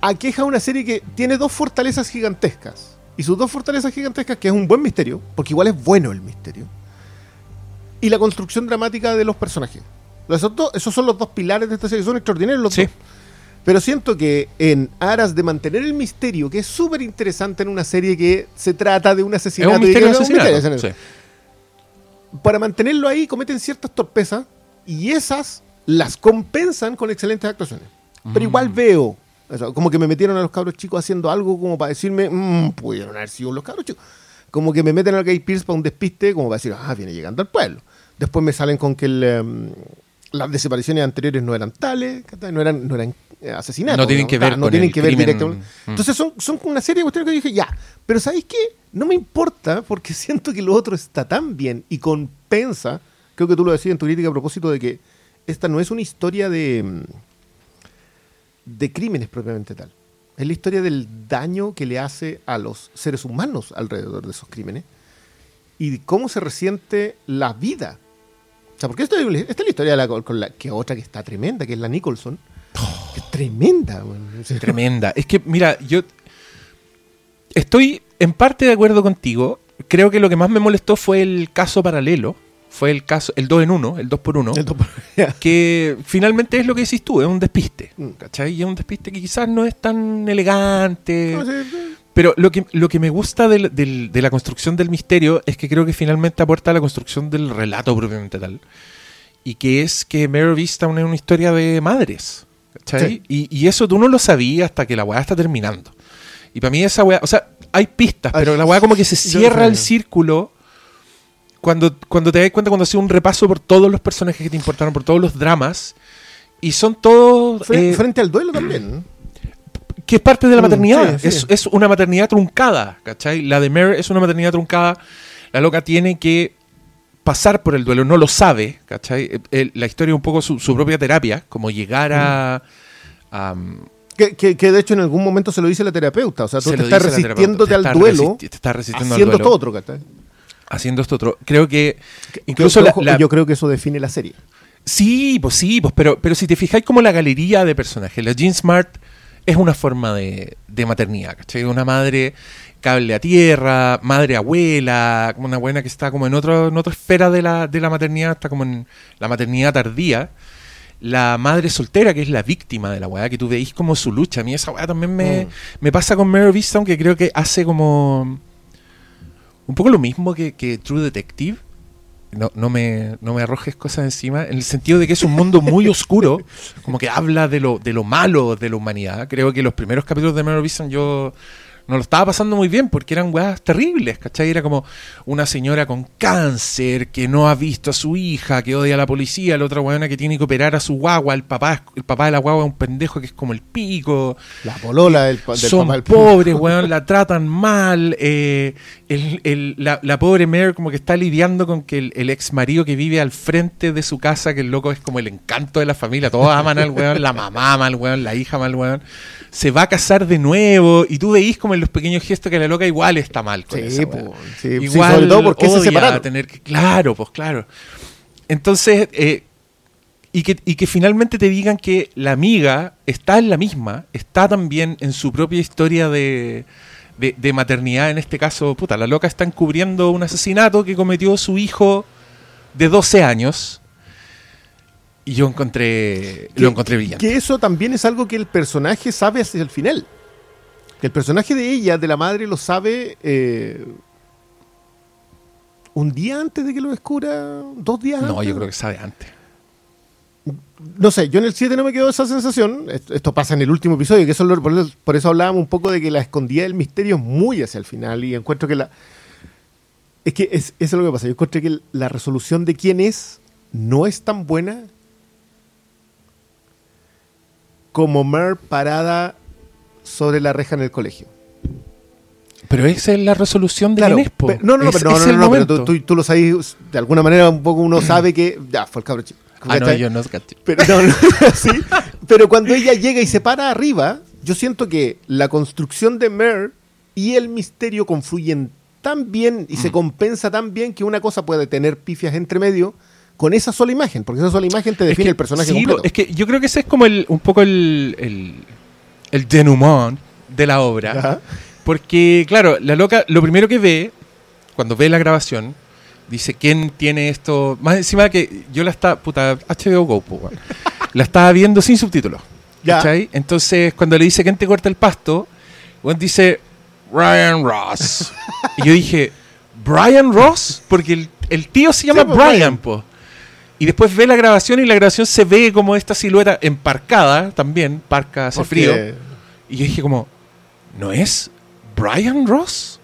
B: aqueja una serie que tiene dos fortalezas gigantescas. Y sus dos fortalezas gigantescas, que es un buen misterio, porque igual es bueno el misterio y la construcción dramática de los personajes. Esos, esos son los dos pilares de esta serie, son extraordinarios los dos. Pero siento que en aras de mantener el misterio, que es súper interesante en una serie que se trata de un asesinato,
A: un misterio,
B: para mantenerlo ahí cometen ciertas torpezas y esas las compensan con excelentes actuaciones. Pero igual mm. veo, como que me metieron a los cabros chicos haciendo algo como para decirme, mmm, pudieron haber sido los cabros chicos como que me meten al Gay Pierce para un despiste, como para decir, ah, viene llegando al pueblo. Después me salen con que el, em, las desapariciones anteriores no eran tales, no eran, no eran eh, asesinatos.
A: No tienen que ver,
B: no tienen que ver directamente. Mm. Entonces son, son una serie de cuestiones que dije, ya, pero ¿sabéis qué? No me importa porque siento que lo otro está tan bien y compensa, creo que tú lo decías en tu crítica a propósito de que esta no es una historia de, mm, de crímenes propiamente tal. Es la historia del daño que le hace a los seres humanos alrededor de esos crímenes y cómo se resiente la vida. O sea, porque esta, es la historia de la, con la que otra que está tremenda, que es la Nicholson. es tremenda,
A: Tremenda. Es que, mira, yo estoy en parte de acuerdo contigo. Creo que lo que más me molestó fue el caso paralelo. Fue el caso, el 2 en 1, el 2 por 1. Que finalmente es lo que decís tú, es un despiste. Mm. ¿Cachai? Y es un despiste que quizás no es tan elegante. Pero lo que, lo que me gusta de la construcción del misterio es que creo que finalmente aporta a la construcción del relato propiamente tal. Y que es que Mare Vista es una, historia de madres. ¿cachai? Y, eso tú no lo sabías hasta que la weá está terminando. Y para mí esa weá, o sea, hay pistas, pero la weá como que se cierra el círculo cuando, cuando te das cuenta, cuando haces un repaso por todos los personajes que te importaron, por todos los dramas. Y son todos...
B: Frente, eh, al duelo también
A: que es parte de la mm, maternidad. Es, una maternidad truncada, ¿cachai? La de Mare es una maternidad truncada. La loca tiene que pasar por el duelo, no lo sabe, ¿cachai? la historia es un poco su, propia terapia, como llegar a...
B: Mm. que, de hecho en algún momento se lo dice la terapeuta, o sea, tú te estás resistiéndote al duelo, te estás resistiendo haciendo esto otro, ¿cachai?
A: Haciendo esto otro. Creo que incluso
B: yo creo que eso define la serie.
A: Sí, pues sí, pues, pero, pero si te fijáis como la galería de personajes, la Jean Smart es una forma de, maternidad, ¿cachai? Una madre cable a tierra, madre abuela, como una buena que está como en, otro, en otra esfera de la, de la maternidad, está como en la maternidad tardía. La madre soltera, que es la víctima de la weá, que tú veis como su lucha. A mí esa weá también me, mm. me pasa con Mary Vista, aunque creo que hace como un poco lo mismo que, que True Detective no, no, me, no me arrojes cosas encima, en el sentido de que es un mundo muy oscuro, como que habla de lo, de lo malo de la humanidad. Creo que los primeros capítulos de Mary Vision yo no lo estaba pasando muy bien porque eran weas terribles, ¿cachai? Era como una señora con cáncer que no ha visto a su hija, que odia a la policía, la otra weona que tiene que operar a su guagua, el papá, el papá de la guagua es un pendejo que es como el pico.
B: La polola del,
A: del Son pobres, weón, la tratan mal. Eh, la, pobre Mare como que está lidiando con que el, ex marido que vive al frente de su casa, que el loco es como el encanto de la familia, todos aman al weón, la mamá ama al weón, la hija ama al weón se va a casar de nuevo y tú veís como en los pequeños gestos que la loca igual está mal con sí, sí, igual sobre todo porque se separaron. Tener que, claro, pues claro. Entonces, eh, y, que, y que finalmente te digan que la amiga está en la misma, está también en su propia historia de, de, de maternidad, en este caso, puta, la loca está encubriendo un asesinato que cometió su hijo de 12 años y yo encontré, lo encontré brillante.
B: Que eso también es algo que el personaje sabe hacia el final. Que el personaje de ella, de la madre, lo sabe eh, un día antes de que lo descubra, dos días
A: antes.
B: No,
A: yo creo que sabe antes.
B: No sé, yo en el 7 no me quedó esa sensación. Esto, pasa en el último episodio, que eso, por, eso hablábamos un poco de que la escondida del misterio muy hacia el final. Y encuentro que la. Es que es, es lo que pasa. Yo encontré que la resolución de quién es no es tan buena como Mer parada sobre la reja en el colegio.
A: Pero esa es la resolución de claro,
B: no, no, no, pero, no, no, no, pero tú, lo sabes, de alguna manera un poco uno sabe que... Ya, fue el cabrón chico.
A: Ah, no, yo no
B: pero, sí, pero cuando ella llega y se para arriba, yo siento que la construcción de Mer y el misterio confluyen tan bien y se mm. compensa tan bien que una cosa puede tener pifias entre medio con esa sola imagen, porque esa sola imagen te define el personaje sí,
A: Es que yo creo que ese es como el, un poco el, el, el denouement de la obra. Porque, claro, la loca, lo primero que ve, cuando ve la grabación, dice, ¿quién tiene esto? Más encima que yo la estaba, puta, HBO Go, la estaba viendo sin subtítulos. ¿Cachai? Entonces, cuando le dice, ¿quién te corta el pasto? Juan dice, Ryan Ross. y yo dije, ¿Brian Ross? Porque el, el tío se llama pues, Brian, po. Y después ve la grabación y la grabación se ve como esta silueta emparcada también, parca, hace frío. Y yo dije como, ¿no es Brian Ross?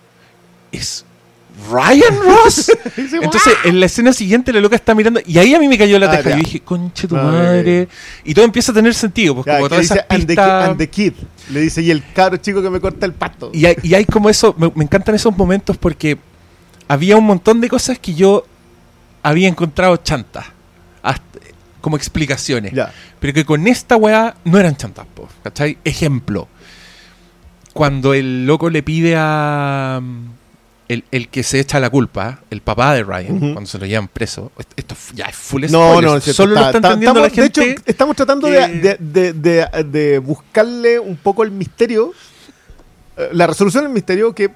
A: Es Ryan Ross. Entonces, en la escena siguiente la loca está mirando y ahí a mí me cayó la
B: Ah,
A: teja.
B: ya.
A: Yo dije, conche tu
B: Ah,
A: madre. Y todo empieza a tener sentido, pues
B: Ya,
A: como
B: que
A: todas
B: dice,
A: esas
B: and, the,
A: pistas...
B: and the kid. Le dice, y el cabro chico que me corta el pasto.
A: Y hay, y hay como eso, me, me encantan esos momentos porque había un montón de cosas que yo había encontrado chantas, como explicaciones.
B: Ya.
A: Pero que con esta weá no eran chantas, po, ¿cachai? Ejemplo, cuando el loco le pide a... El, el que se echa la culpa, el papá de Ryan, cuando se lo llevan preso, esto- ya es full
B: No, no, es cierto,
A: solo lo
B: está-
A: entendiendo la
B: estamos-
A: gente.
B: De hecho, estamos tratando
A: que-
B: de, de- de- de- buscarle un poco el misterio, eh, la resolución del misterio que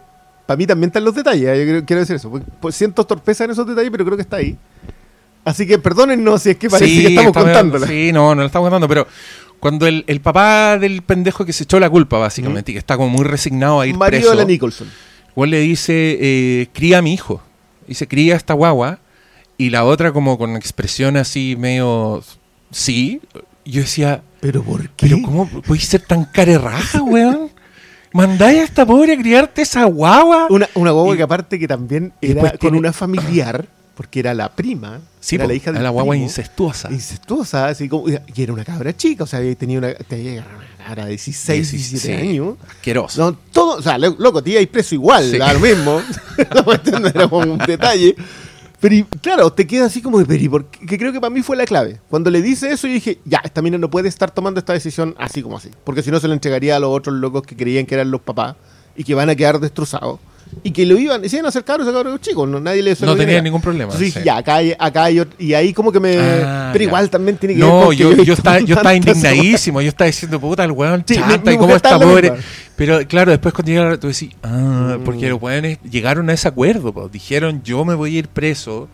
B: para mí también está en los detalles. eh, Yo creo- quiero decir eso. pues, siento torpeza en esos detalles, pero creo que está ahí. Así que perdónennos si es que parece
A: Sí,
B: que estamos contándola.
A: Sí, no, no lo estamos contando, pero cuando el, el papá del pendejo que se echó la culpa, básicamente, y que está como muy resignado a ir
B: Marido
A: preso,
B: de la Nicholson.
A: Igual le dice, eh, cría a mi hijo. Dice, cría a esta guagua. Y la otra como con expresión así medio, sí. Yo decía,
B: ¿Pero por qué?
A: pero ¿cómo podéis ser tan carerraja, weón? Mandáis a esta pobre a criarte esa guagua.
B: Una, una guagua
A: Y-
B: que aparte que también era con
A: tiene-
B: una familiar, porque era la prima,
A: Sí,
B: era la hija de
A: la guagua incestuosa.
B: incestuosa, así como, y era una cabra chica, o sea, había tenido una, tenía una cabra de 16, 17
A: Sí,
B: años.
A: Asqueroso.
B: No, todo, o sea, lo- loco, te ibas preso igual,
A: Sí.
B: da lo mismo. La no era como un detalle. Pero y, claro, te queda así como de pero ¿y por qué? Que creo que para mí fue la clave. Cuando le dice eso, yo dije, ya, esta mina no puede estar tomando esta decisión así como así. Porque si no se lo entregaría a los otros locos que creían que eran los papás y que van a quedar destrozados. Y que lo iban, y se iban a hacer cabros a cabros chicos, no, nadie le se
A: No tenía ningún problema,
B: Entonces
A: sí.
B: ya, acá hay, acá hay y ahí como que me...
A: Ah,
B: pero
A: ya.
B: igual también tiene que ver
A: No,
B: que
A: yo, yo,
B: visto
A: estaba, yo estaba indignadísimo. Yo estaba diciendo, puta, el weón
B: Sí,
A: chanta
B: mi
A: y cómo está pobre. Pero claro, después cuando llegaron, tú decís, ah,
B: Mm.
A: porque los weones llegaron a ese acuerdo. po. Dijeron, yo me voy a ir preso.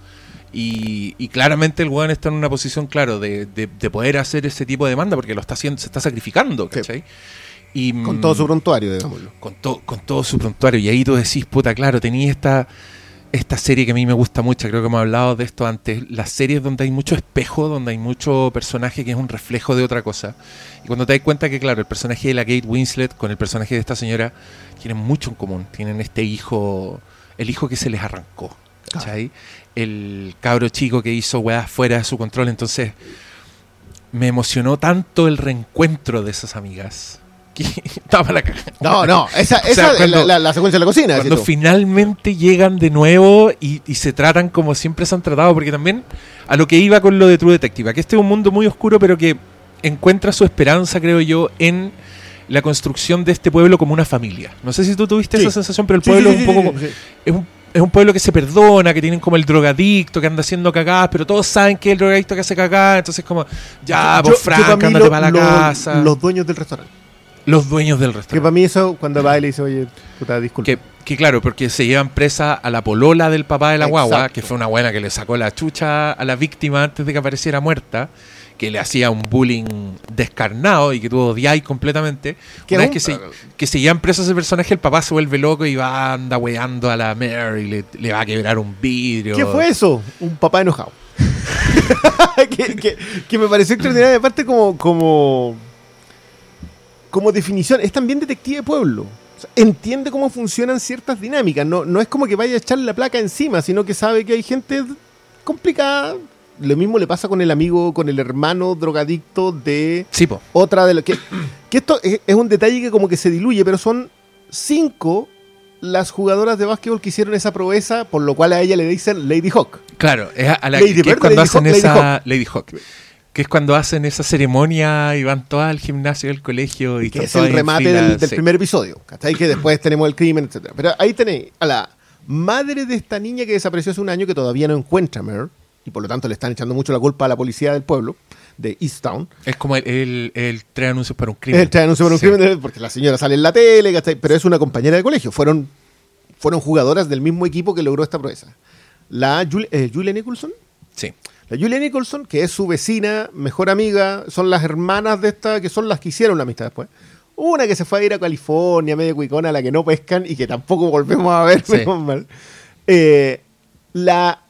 A: Y, y claramente el weón está en una posición, claro, de, de- de poder hacer ese tipo de demanda porque lo está haciendo, se está sacrificando,
B: Sí. Con
A: mm,
B: todo su prontuario, digámoslo.
A: con, to- con todo su prontuario. Y ahí tú decís, puta, claro, tenía esta, esta serie que a mí me gusta mucho, creo que hemos hablado de esto antes, las series donde hay mucho espejo, donde hay mucho personaje que es un reflejo de otra cosa. Y cuando te das cuenta que, claro, el personaje de la Kate Winslet con el personaje de esta señora tienen mucho en común. Tienen este hijo, el hijo que se les arrancó, ¿cachai? El cabro chico que hizo weas fuera de su control. Entonces, me emocionó tanto el reencuentro de esas amigas. Que estaba la cagada.
B: No, no, esa,
A: sea,
B: esa es
A: cuando-
B: la, la- la secuencia de la cocina.
A: Cuando finalmente llegan de nuevo y, y se tratan como siempre se han tratado, porque también a lo que iba con lo de True Detective, que este es un mundo muy oscuro, pero que encuentra su esperanza, creo yo, en la construcción de este pueblo como una familia. No sé si tú tuviste
B: Sí.
A: esa sensación, pero el
B: Sí,
A: pueblo
B: sí,
A: es un poco... Es un, es un pueblo que se perdona, que tienen como el drogadicto que anda haciendo cagadas, pero todos saben que es el drogadicto que hace cagadas, entonces como, ya, pues
B: pa'
A: Frank, ándate
B: lo-
A: para la
B: lo-
A: casa.
B: Los dueños del restaurante.
A: Los dueños del
B: Que
A: restaurante.
B: para mí eso, cuando va y le dice, oye, puta, disculpa.
A: Que, que claro, porque se llevan presa a la polola del papá de la guagua, que fue una buena que le sacó la chucha a la víctima antes de que apareciera muerta, que le hacía un bullying descarnado y que tú odiáis completamente.
B: Que
A: una vez que se, que se llevan preso a ese personaje, el papá se vuelve loco y va, anda weando a la Mary, le, le va a quebrar un vidrio.
B: ¿Qué fue eso? Un papá enojado. que, que- que me pareció extraordinario. Aparte, como, como, como definición, es también detective de pueblo. O sea, entiende cómo funcionan ciertas dinámicas. No, no es como que vaya a echarle la placa encima, sino que sabe que hay gente complicada. Lo mismo le pasa con el amigo, con el hermano drogadicto de
A: Sí,
B: otra de lo que, que esto es, es un detalle que como que se diluye, pero son cinco las jugadoras de básquetbol que hicieron esa proeza, por lo cual a ella le dicen Lady Hawk.
A: Claro, es a la
B: Lady
A: que
B: Bird,
A: cuando
B: Lady
A: hacen
B: Hawk, Lady
A: esa Lady Hawk. Que es cuando hacen esa ceremonia y van todas al gimnasio del colegio y
B: que es el remate
A: fila,
B: del, del
A: sí.
B: primer episodio. ¿cachai? Que después tenemos el crimen, etc. Pero ahí tenéis a la madre de esta niña que desapareció hace un año que todavía no encuentra a Mer, y por lo tanto le están echando mucho la culpa a la policía del pueblo, de Easttown.
A: Es como el, el, el tres anuncios para un crimen.
B: el anuncio por un
A: Sí.
B: crimen, porque la señora sale en la tele, ¿cachai? pero es una compañera de colegio. Fueron, fueron jugadoras del mismo equipo que logró esta proeza. La Jul- eh, Julia Nicholson,
A: Sí.
B: La Julia Nicholson, que es su vecina, mejor amiga, son las hermanas de esta, que son las que hicieron la amistad después. Una que se fue a ir a California, medio cuicona, a la que no pescan y que tampoco volvemos a ver,
A: Sí.
B: mal. Eh, la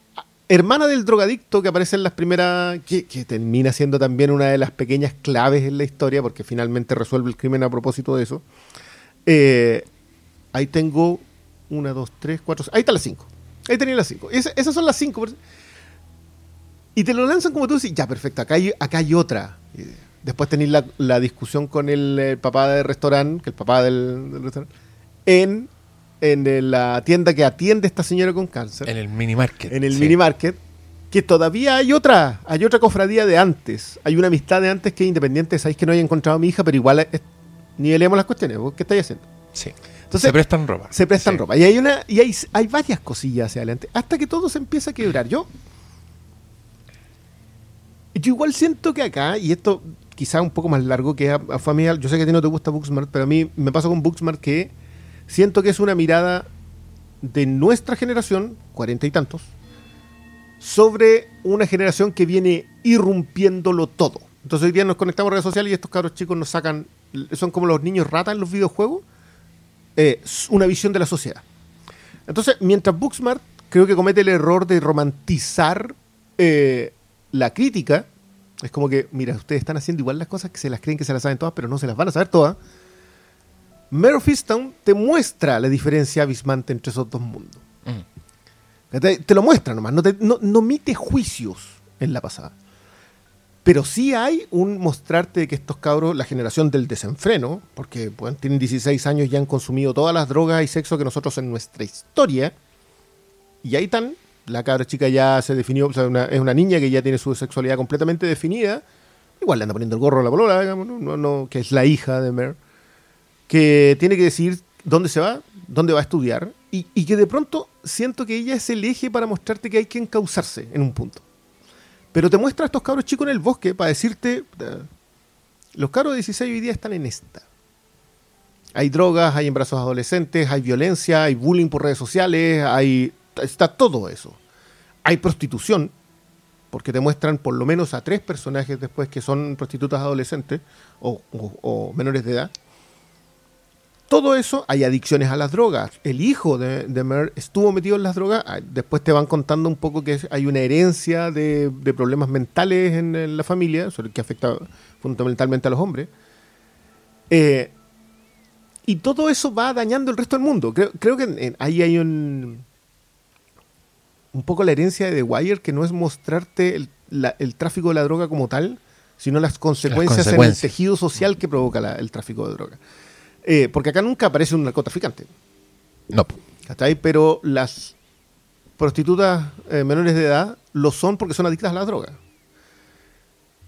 B: hermana del drogadicto que aparece en las primeras, que, que termina siendo también una de las pequeñas claves en la historia, porque finalmente resuelve el crimen a propósito de eso. Eh, ahí tengo una, dos, tres, cuatro, ahí están las cinco. Ahí tenías las cinco. esas son las cinco. Y te lo lanzan como tú dices, ya, perfecto, acá hay, acá hay otra. Después tenéis la, discusión con el, papá del restaurante, que el papá del, restaurante, en, en la tienda que atiende a esta señora con cáncer.
A: En el mini market.
B: En el mini market. Que todavía hay otra, hay otra cofradía de antes. Hay una amistad de antes que es independiente. Sabéis que no haya encontrado a mi hija, pero igual nivelemos las cuestiones. ¿Qué estáis haciendo?
A: Sí. Entonces, se prestan ropa.
B: Se prestan ropa. Y hay una y hay, hay varias cosillas hacia adelante. Hasta que todo se empieza a quebrar. Yo yo igual siento que acá, y esto quizá un poco más largo que a, familiar, yo sé que a ti no te gusta Booksmart, pero a mí me pasa con Booksmart que siento que es una mirada de nuestra generación, cuarenta y tantos, sobre una generación que viene irrumpiéndolo todo. Entonces hoy día nos conectamos a redes sociales y estos cabros chicos nos sacan, son como los niños ratas en los videojuegos, eh, una visión de la sociedad. Entonces, mientras Booksmart creo que comete el error de romantizar eh, la crítica es como que, mira, ustedes están haciendo igual las cosas que se las creen que se las saben todas, pero no se las van a saber todas. Mare te muestra la diferencia abismante entre esos dos mundos. Mm. Te, lo muestra nomás, no, te, no, no emite juicios en la pasada. Pero sí hay un mostrarte que estos cabros, la generación del desenfreno, porque tienen 16 años y han consumido todas las drogas y sexo que nosotros en nuestra historia, y ahí están la cabra chica ya se definió, o sea, es una niña que ya tiene su sexualidad completamente definida. Igual le anda poniendo el gorro a la polola, digamos, que es la hija de Mer, que tiene que decir dónde se va, dónde va a estudiar, y, y, que de pronto siento que ella es el eje para mostrarte que hay que encauzarse en un punto. Pero te muestra a estos cabros chicos en el bosque para decirte, los cabros de 16 hoy día están en esta. Hay drogas, hay embarazos adolescentes, hay violencia, hay bullying por redes sociales, hay está todo eso. Hay prostitución, porque te muestran por lo menos a tres personajes después que son prostitutas adolescentes o, menores de edad. Todo eso, hay adicciones a las drogas. El hijo de, de Mer estuvo metido en las drogas. Ah, después te van contando un poco que hay una herencia de, problemas mentales en, la familia, que afecta fundamentalmente a los hombres. Eh, y todo eso va dañando el resto del mundo. Creo, que ahí hay un, un poco la herencia de The Wire, que no es mostrarte el, tráfico de la droga como tal, sino las consecuencias, en el tejido social que provoca el tráfico de droga. Eh, porque acá nunca aparece un narcotraficante.
A: No.
B: ahí? Pero las prostitutas eh, menores de edad lo son porque son adictas a la droga.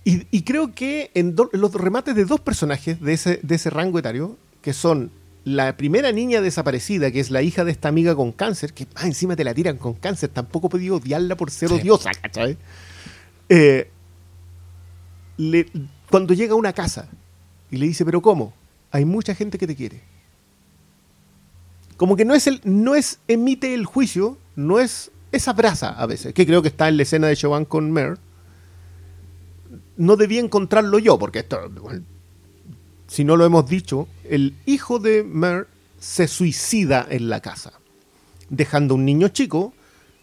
B: Y, creo que en, los remates de dos personajes de ese, de ese rango etario, que son la primera niña desaparecida, que es la hija de esta amiga con cáncer, que encima te la tiran con cáncer, tampoco podía odiarla por ser odiosa, ¿cachai? Eh, cuando llega a una casa y le dice, pero ¿cómo? Hay mucha gente que te quiere. Como que no es el, no es, emite el juicio, no es, esa abraza a veces, que creo que está en la escena de Chauvin con Mer. No debía encontrarlo yo, porque esto, si no lo hemos dicho, el hijo de Mer se suicida en la casa, dejando un niño chico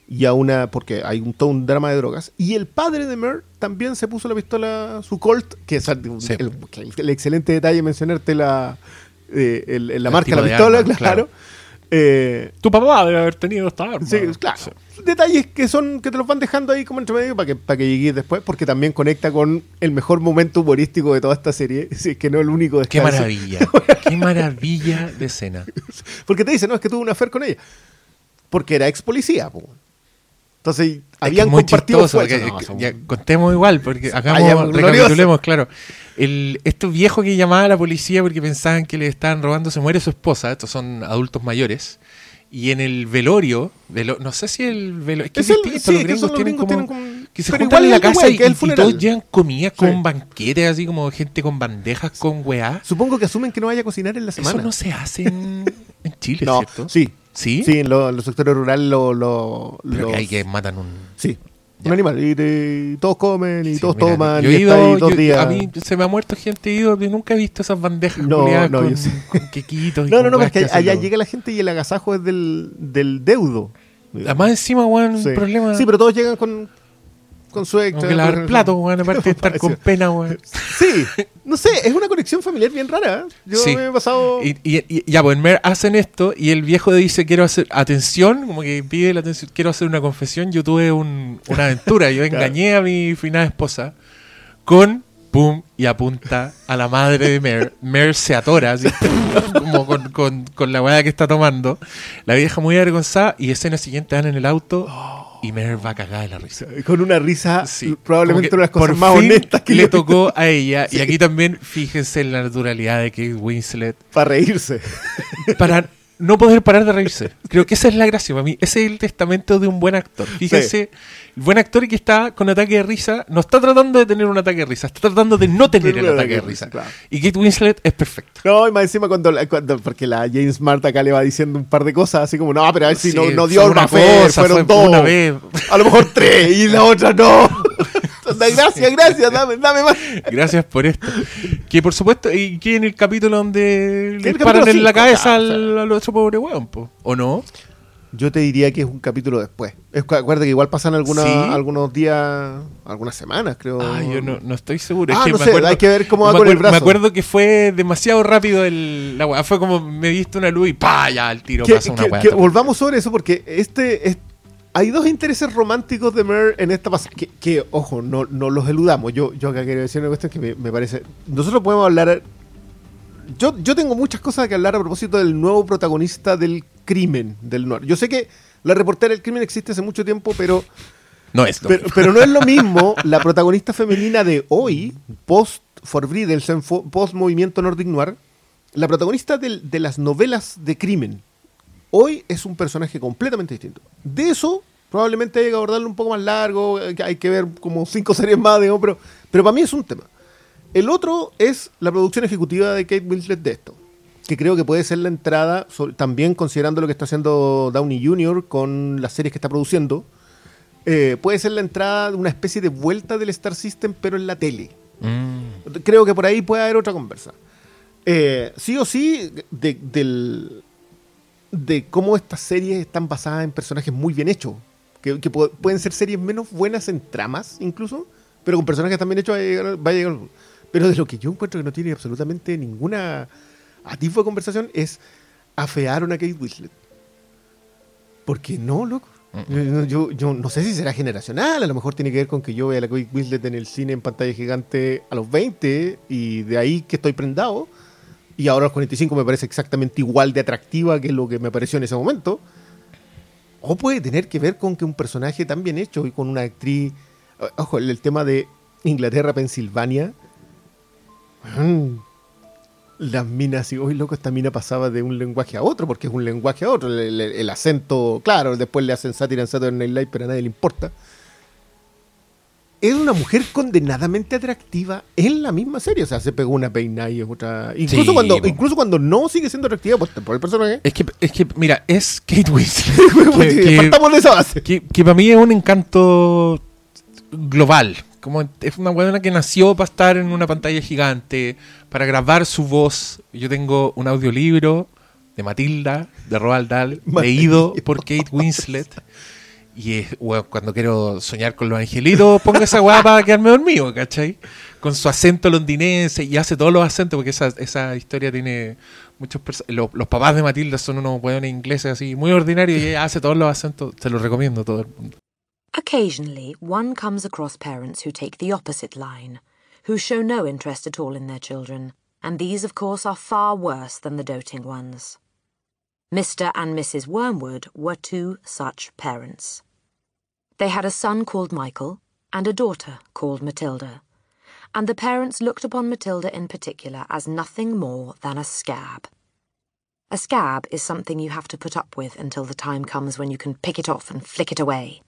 B: y a una, porque hay un, todo un drama de drogas, y el padre de Mer también se puso la pistola, su Colt, que es el, excelente detalle mencionarte la, eh, la marca de la pistola, claro.
A: Eh, tu papá debe haber tenido esta arma.
B: Sí, claro. Detalles que son que te los van dejando ahí como entre medio para que, para que llegues después, porque también conecta con el mejor momento humorístico de toda esta serie, si es que no el único
A: Qué maravilla, qué maravilla de escena.
B: Porque te dice, no, es que tuvo una affair con ella. Porque era ex policía. Entonces, habían compartido
A: contemos igual, porque hagamos, recapitulemos, claro. El, estos viejos que llamaban a la policía porque pensaban que le estaban robando, se muere su esposa, estos son adultos mayores. Y en el velorio, no sé si el velorio. Es que es, distinto, los gringos, tienen, como, Que se juntan en la casa y, todos llevan comida con banquetes, así como gente con bandejas con weá.
B: Supongo que asumen que no vaya a cocinar en la semana.
A: Eso no se hace en, Chile, ¿cierto?
B: Sí, ¿Sí? Sí, en, los sectores rurales lo, lo,
A: Pero que hay que matan un...
B: Sí, un animal. Y, todos comen y todos toman.
A: Yo he ido, dos días. A mí se me ha muerto gente y yo nunca he visto esas bandejas no, no, con, con, quequitos.
B: no, no, no, porque allá llega la gente y el agasajo es del, del deudo.
A: Además encima, weón, un problema.
B: Sí, pero todos llegan con con su ex.
A: Como que lavar plato, weón, aparte de estar con pena, weón.
B: Sí, no sé, es una conexión familiar bien rara. ¿eh? Yo
A: Sí.
B: me he pasado.
A: Y, y- y- ya, pues Mer hacen esto y el viejo dice, quiero hacer, atención, como que pide la atención, quiero hacer una confesión, yo tuve un- una aventura, yo
B: Claro.
A: engañé a mi finada esposa con, pum, y apunta a la madre de Mer. Mer se atora, así, como con, con, con la weá que está tomando. La vieja muy avergonzada y escena siguiente van en el auto y Mer va cagada de la risa.
B: Con una risa,
A: Sí,
B: probablemente una de las cosas
A: por
B: más
A: fin
B: honestas que
A: le tocó a ella. Y aquí también fíjense en la naturalidad de Kate Winslet
B: Para reírse.
A: para no poder parar de reírse. Creo que esa es la gracia para mí. Ese es el testamento de un buen actor. Fíjense, el buen actor que está con ataque de risa no está tratando de tener un ataque de risa, está tratando de no tener el ataque de risa.
B: claro.
A: Y Kate Winslet es perfecta.
B: No, y más encima cuando, cuando- porque la James Smart acá le va diciendo un par de cosas, así como, no, pero a ver si
A: Sí,
B: no, no dio
A: una
B: una fe,
A: cosa,
B: fueron
A: fue
B: dos.
A: una vez.
B: A lo mejor tres, y la otra no. Gracias, gracias, dame, dame más.
A: Gracias por esto. Que por supuesto, y que en el capítulo donde le
B: el
A: paran en la cabeza al,
B: o sea.
A: al otro pobre weón, po. ¿o no?
B: Yo te diría que es un capítulo después. Es, cu- acuérdate que igual pasan alguna-
A: ¿Sí?
B: algunos días, algunas semanas, creo.
A: Ay, yo no, no estoy seguro. Es
B: Ah,
A: que
B: no
A: me
B: sé,
A: acuerdo-
B: hay que ver cómo va
A: me
B: con el brazo.
A: Me acuerdo que fue demasiado rápido el, la weá. Fue como me diste una luz y pa, ya al tiro
B: Que-
A: pasa una
B: que-
A: weá.
B: que volvamos sobre eso porque este es- hay dos intereses románticos de Mer en esta pasada que, que, ojo no, no los eludamos yo, yo acá quiero decir una cuestión que me, me parece nosotros podemos hablar yo, yo tengo muchas cosas que hablar a propósito del nuevo protagonista del crimen del noir yo sé que la reportera del crimen existe hace mucho tiempo pero
A: No es lo
B: pero,
A: mismo.
B: pero no es lo mismo la protagonista femenina de hoy, post Forbrydelsen, fo- post movimiento Nordic Noir, la protagonista del- de las novelas de crimen. Hoy es un personaje completamente distinto. De eso, probablemente hay que abordarlo un poco más largo, hay que- hay que ver como cinco series más, digamos, pero, pero para mí es un tema. El otro es la producción ejecutiva de Kate Winslet de esto, que creo que puede ser la entrada, sobre- también considerando lo que está haciendo Downey Jr. con las series que está produciendo, eh, puede ser la entrada de una especie de vuelta del Star System, pero en la tele.
A: Mm.
B: Creo que por ahí puede haber otra conversa. Eh, sí o sí, de, del- de cómo estas series están basadas en personajes muy bien hechos. Que, que pu- pueden ser series menos buenas en tramas, incluso, pero con personajes también hechos va a llegar- va a llegar- Pero de lo que yo encuentro que no tiene absolutamente ninguna atisbo de conversación es afear a una Kate Winslet. Porque no, loco. Yo, yo- no sé si será generacional, a lo mejor tiene que ver con que yo vea a la Kate Winslet en el cine en pantalla gigante a los 20 y de ahí que estoy prendado. Y ahora los 45 me parece exactamente igual de atractiva que lo que me pareció en ese momento. O puede tener que ver con que un personaje tan bien hecho y con una actriz. o- Ojo, el, tema de Inglaterra, Pensilvania. weón, Las minas, y hoy loco, esta mina pasaba de un lenguaje a otro, porque es un lenguaje a otro. El, el- el acento, claro, después le hacen sátira en Saturday Night Live, pero a nadie le importa. Es una mujer condenadamente atractiva en la misma serie. O sea, se pegó una peinada y es otra. Incluso,
A: Sí,
B: cuando,
A: po.
B: incluso cuando no sigue siendo atractiva por, por el personaje.
A: Es que, es que, mira, es Kate Winslet. que, que-
B: Partamos de esa base.
A: que- que para mí es un encanto global. Como es una buena que nació para estar en una pantalla gigante, para grabar su voz. Yo tengo un audiolibro de Matilda, de Roald Dahl, leído por Kate Winslet. Y es, weón, cuando quiero soñar con los angelitos, pongo esa weá para quedarme dormido, ¿cachai? Con su acento londinense y hace todos los acentos, porque esa, esa historia tiene muchos los, los papás de Matilda son unos weones ingleses así, muy ordinarios, y ella hace todos los acentos, te los recomiendo a todo el mundo.
C: Occasionally, one comes across parents who take the opposite line, who show no interest at all in their children, and these, of course, are far worse than the doting ones. Mr. and Mrs. Wormwood were two such parents. They had a son called Michael and a daughter called Matilda, and the parents looked upon Matilda in particular as nothing more than a scab. A scab is something you have to put up with until the time comes when you can pick it off and flick it away.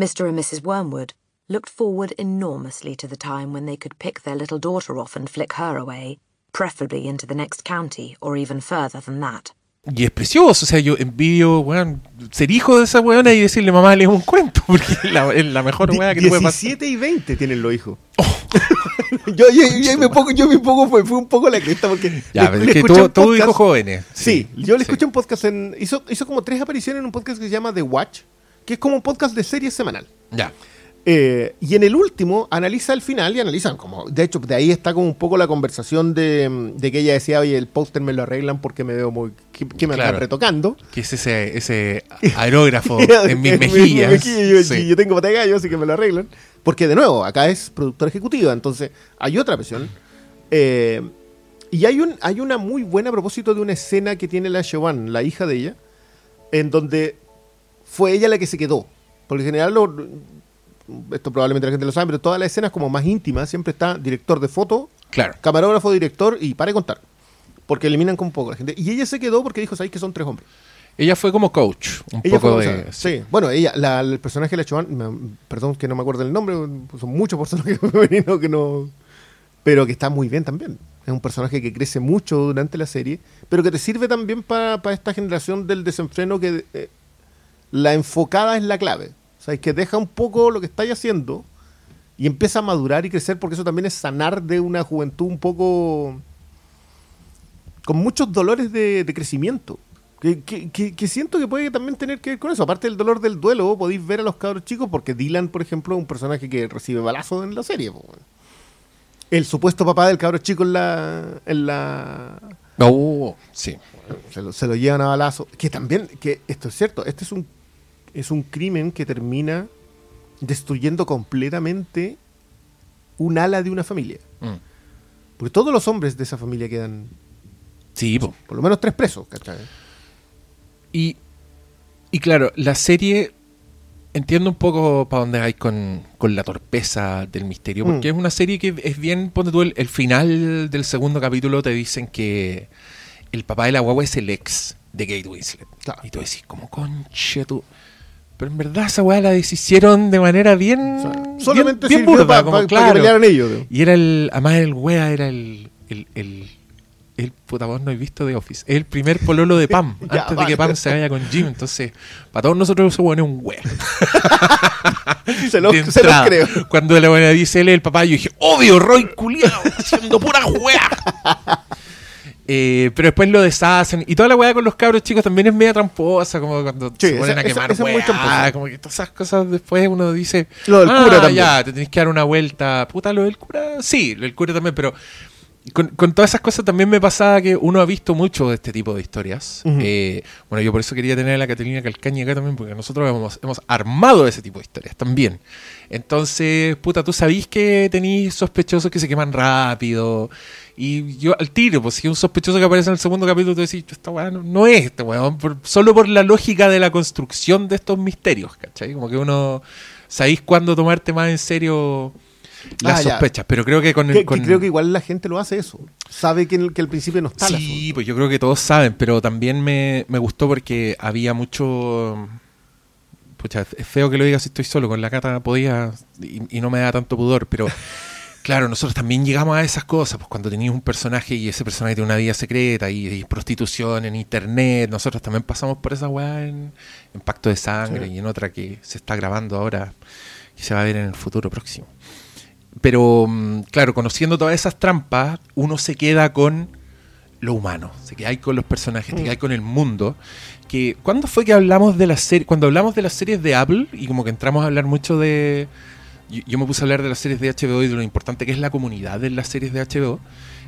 C: Mr. and Mrs. Wormwood looked forward enormously to the time when they could pick their little daughter off and flick her away, preferably into the next county or even further than that.
A: Y es precioso, o sea, yo envío, weón, ser hijo de esa weona y decirle, mamá, lee un cuento, porque es la, es la mejor weá que te puede pasar.
B: 17 y 20 tienen los hijos. yo, yo, yo me pongo, yo me pongo, fue, fue un poco la cresta porque.
A: Ya,
B: le-
A: pero
B: le
A: es que
B: podcast-
A: hijos jóvenes.
B: Sí, yo le
A: sí.
B: escuché un podcast en. Hizo, hizo como tres apariciones en un podcast que se llama The Watch, que es como un podcast de serie semanal.
A: Ya.
B: Eh, y en el último analiza el final y analizan como, de hecho, de ahí está como un poco la conversación de, que ella decía, oye, el póster me lo arreglan porque me veo muy, que, me están retocando.
A: Que es ese, ese aerógrafo en mis mejillas.
B: yo, tengo pata de gallo, así que me lo arreglan. Porque de nuevo, acá es productor ejecutiva, entonces hay otra versión. Eh, y hay, un, hay una muy buena a propósito de una escena que tiene la Siobhan, la hija de ella, en donde fue ella la que se quedó. Porque en general, esto probablemente la gente lo sabe, pero todas las escenas como más íntimas siempre está director de foto,
A: claro.
B: camarógrafo, director y para de contar. Porque eliminan con un poco la gente. Y ella se quedó porque dijo, ¿sabéis que son tres hombres?
A: Ella fue como coach, un poco de...
B: sí. bueno, ella, el personaje de la Siobhan, perdón que no me acuerdo el nombre, son muchos personajes femeninos que no... Pero que está muy bien también. Es un personaje que crece mucho durante la serie, pero que te sirve también para esta generación del desenfreno que eh, la enfocada es la clave. O sea, es que deja un poco lo que estáis haciendo y empieza a madurar y crecer, porque eso también es sanar de una juventud un poco con muchos dolores de, crecimiento. Que, siento que puede también tener que ver con eso. Aparte del dolor del duelo, podéis ver a los cabros chicos, porque Dylan, por ejemplo, es un personaje que recibe balazos en la serie el supuesto papá del cabro chico en la. En la
A: oh, sí.
B: Se lo, llevan a balazo. Que también, que esto es cierto, este es un, es un crimen que termina destruyendo completamente un ala de una familia. Mm. Porque todos los hombres de esa familia quedan.
A: Sí,
B: por lo menos tres presos, ¿cachai?
A: Y, y claro, la serie entiendo un poco para dónde hay con, la torpeza del misterio, porque mm. es una serie que es bien, ponte tú, el, final del segundo capítulo te dicen que el papá de la guagua es el ex de Kate Winslet. Y tú decís, como conche tú. Pero en verdad esa weá la deshicieron de manera bien.
B: solamente bien, burda, como, claro. ellos.
A: Y era el. Además, el wea era el, el el puta vos no he visto de Office. Es el primer pololo de Pam, antes de que Pam se vaya con Jim. Entonces, para todos nosotros eso bueno es un wea.
B: se, lo, se lo, creo.
A: Cuando la buena dice él el papá, yo dije, obvio, Roy culiado, haciendo pura wea. Eh, pero después lo deshacen. Y toda la weá con los cabros chicos también es media tramposa, como cuando se ponen a quemar weá. Como que todas esas cosas después uno dice.
B: Lo del cura ah, también.
A: ya, te tenés que dar una vuelta. Puta, lo del cura. Sí, lo del cura también, pero con, todas esas cosas también me pasaba que uno ha visto mucho de este tipo de historias. Eh, bueno, yo por eso quería tener a la Catalina Calcaña acá también, porque nosotros hemos, hemos armado ese tipo de historias también. Entonces, puta, tú sabís que tenéis sospechosos que se queman rápido. Y yo al tiro, pues si un sospechoso que aparece en el segundo capítulo, tú decís, esta weá no, es este weón, solo por la lógica de la construcción de estos misterios, ¿cachai? Como que uno sabéis cuándo tomarte más en serio las ah, sospechas, pero creo que con,
B: el, creo que igual la gente lo hace eso. Sabe que, que al principio no está.
A: Sí, pues yo creo que todos saben, pero también me, gustó porque había mucho... Pucha, es feo que lo diga si estoy solo, con la cata podía y, no me da tanto pudor, pero claro, nosotros también llegamos a esas cosas, pues cuando tenías un personaje y ese personaje tiene una vida secreta y, prostitución en internet, nosotros también pasamos por esa weá en, Pacto de Sangre y en otra que se está grabando ahora y se va a ver en el futuro próximo. Pero, mm, claro, conociendo todas esas trampas, uno se queda con lo humano, se queda ahí con los personajes, se queda con el mundo. Que, ¿Cuándo fue que hablamos de las series? Cuando hablamos de las series de Apple y como que entramos a hablar mucho de... Yo, me puse a hablar de las series de HBO y de lo importante que es la comunidad de las series de HBO.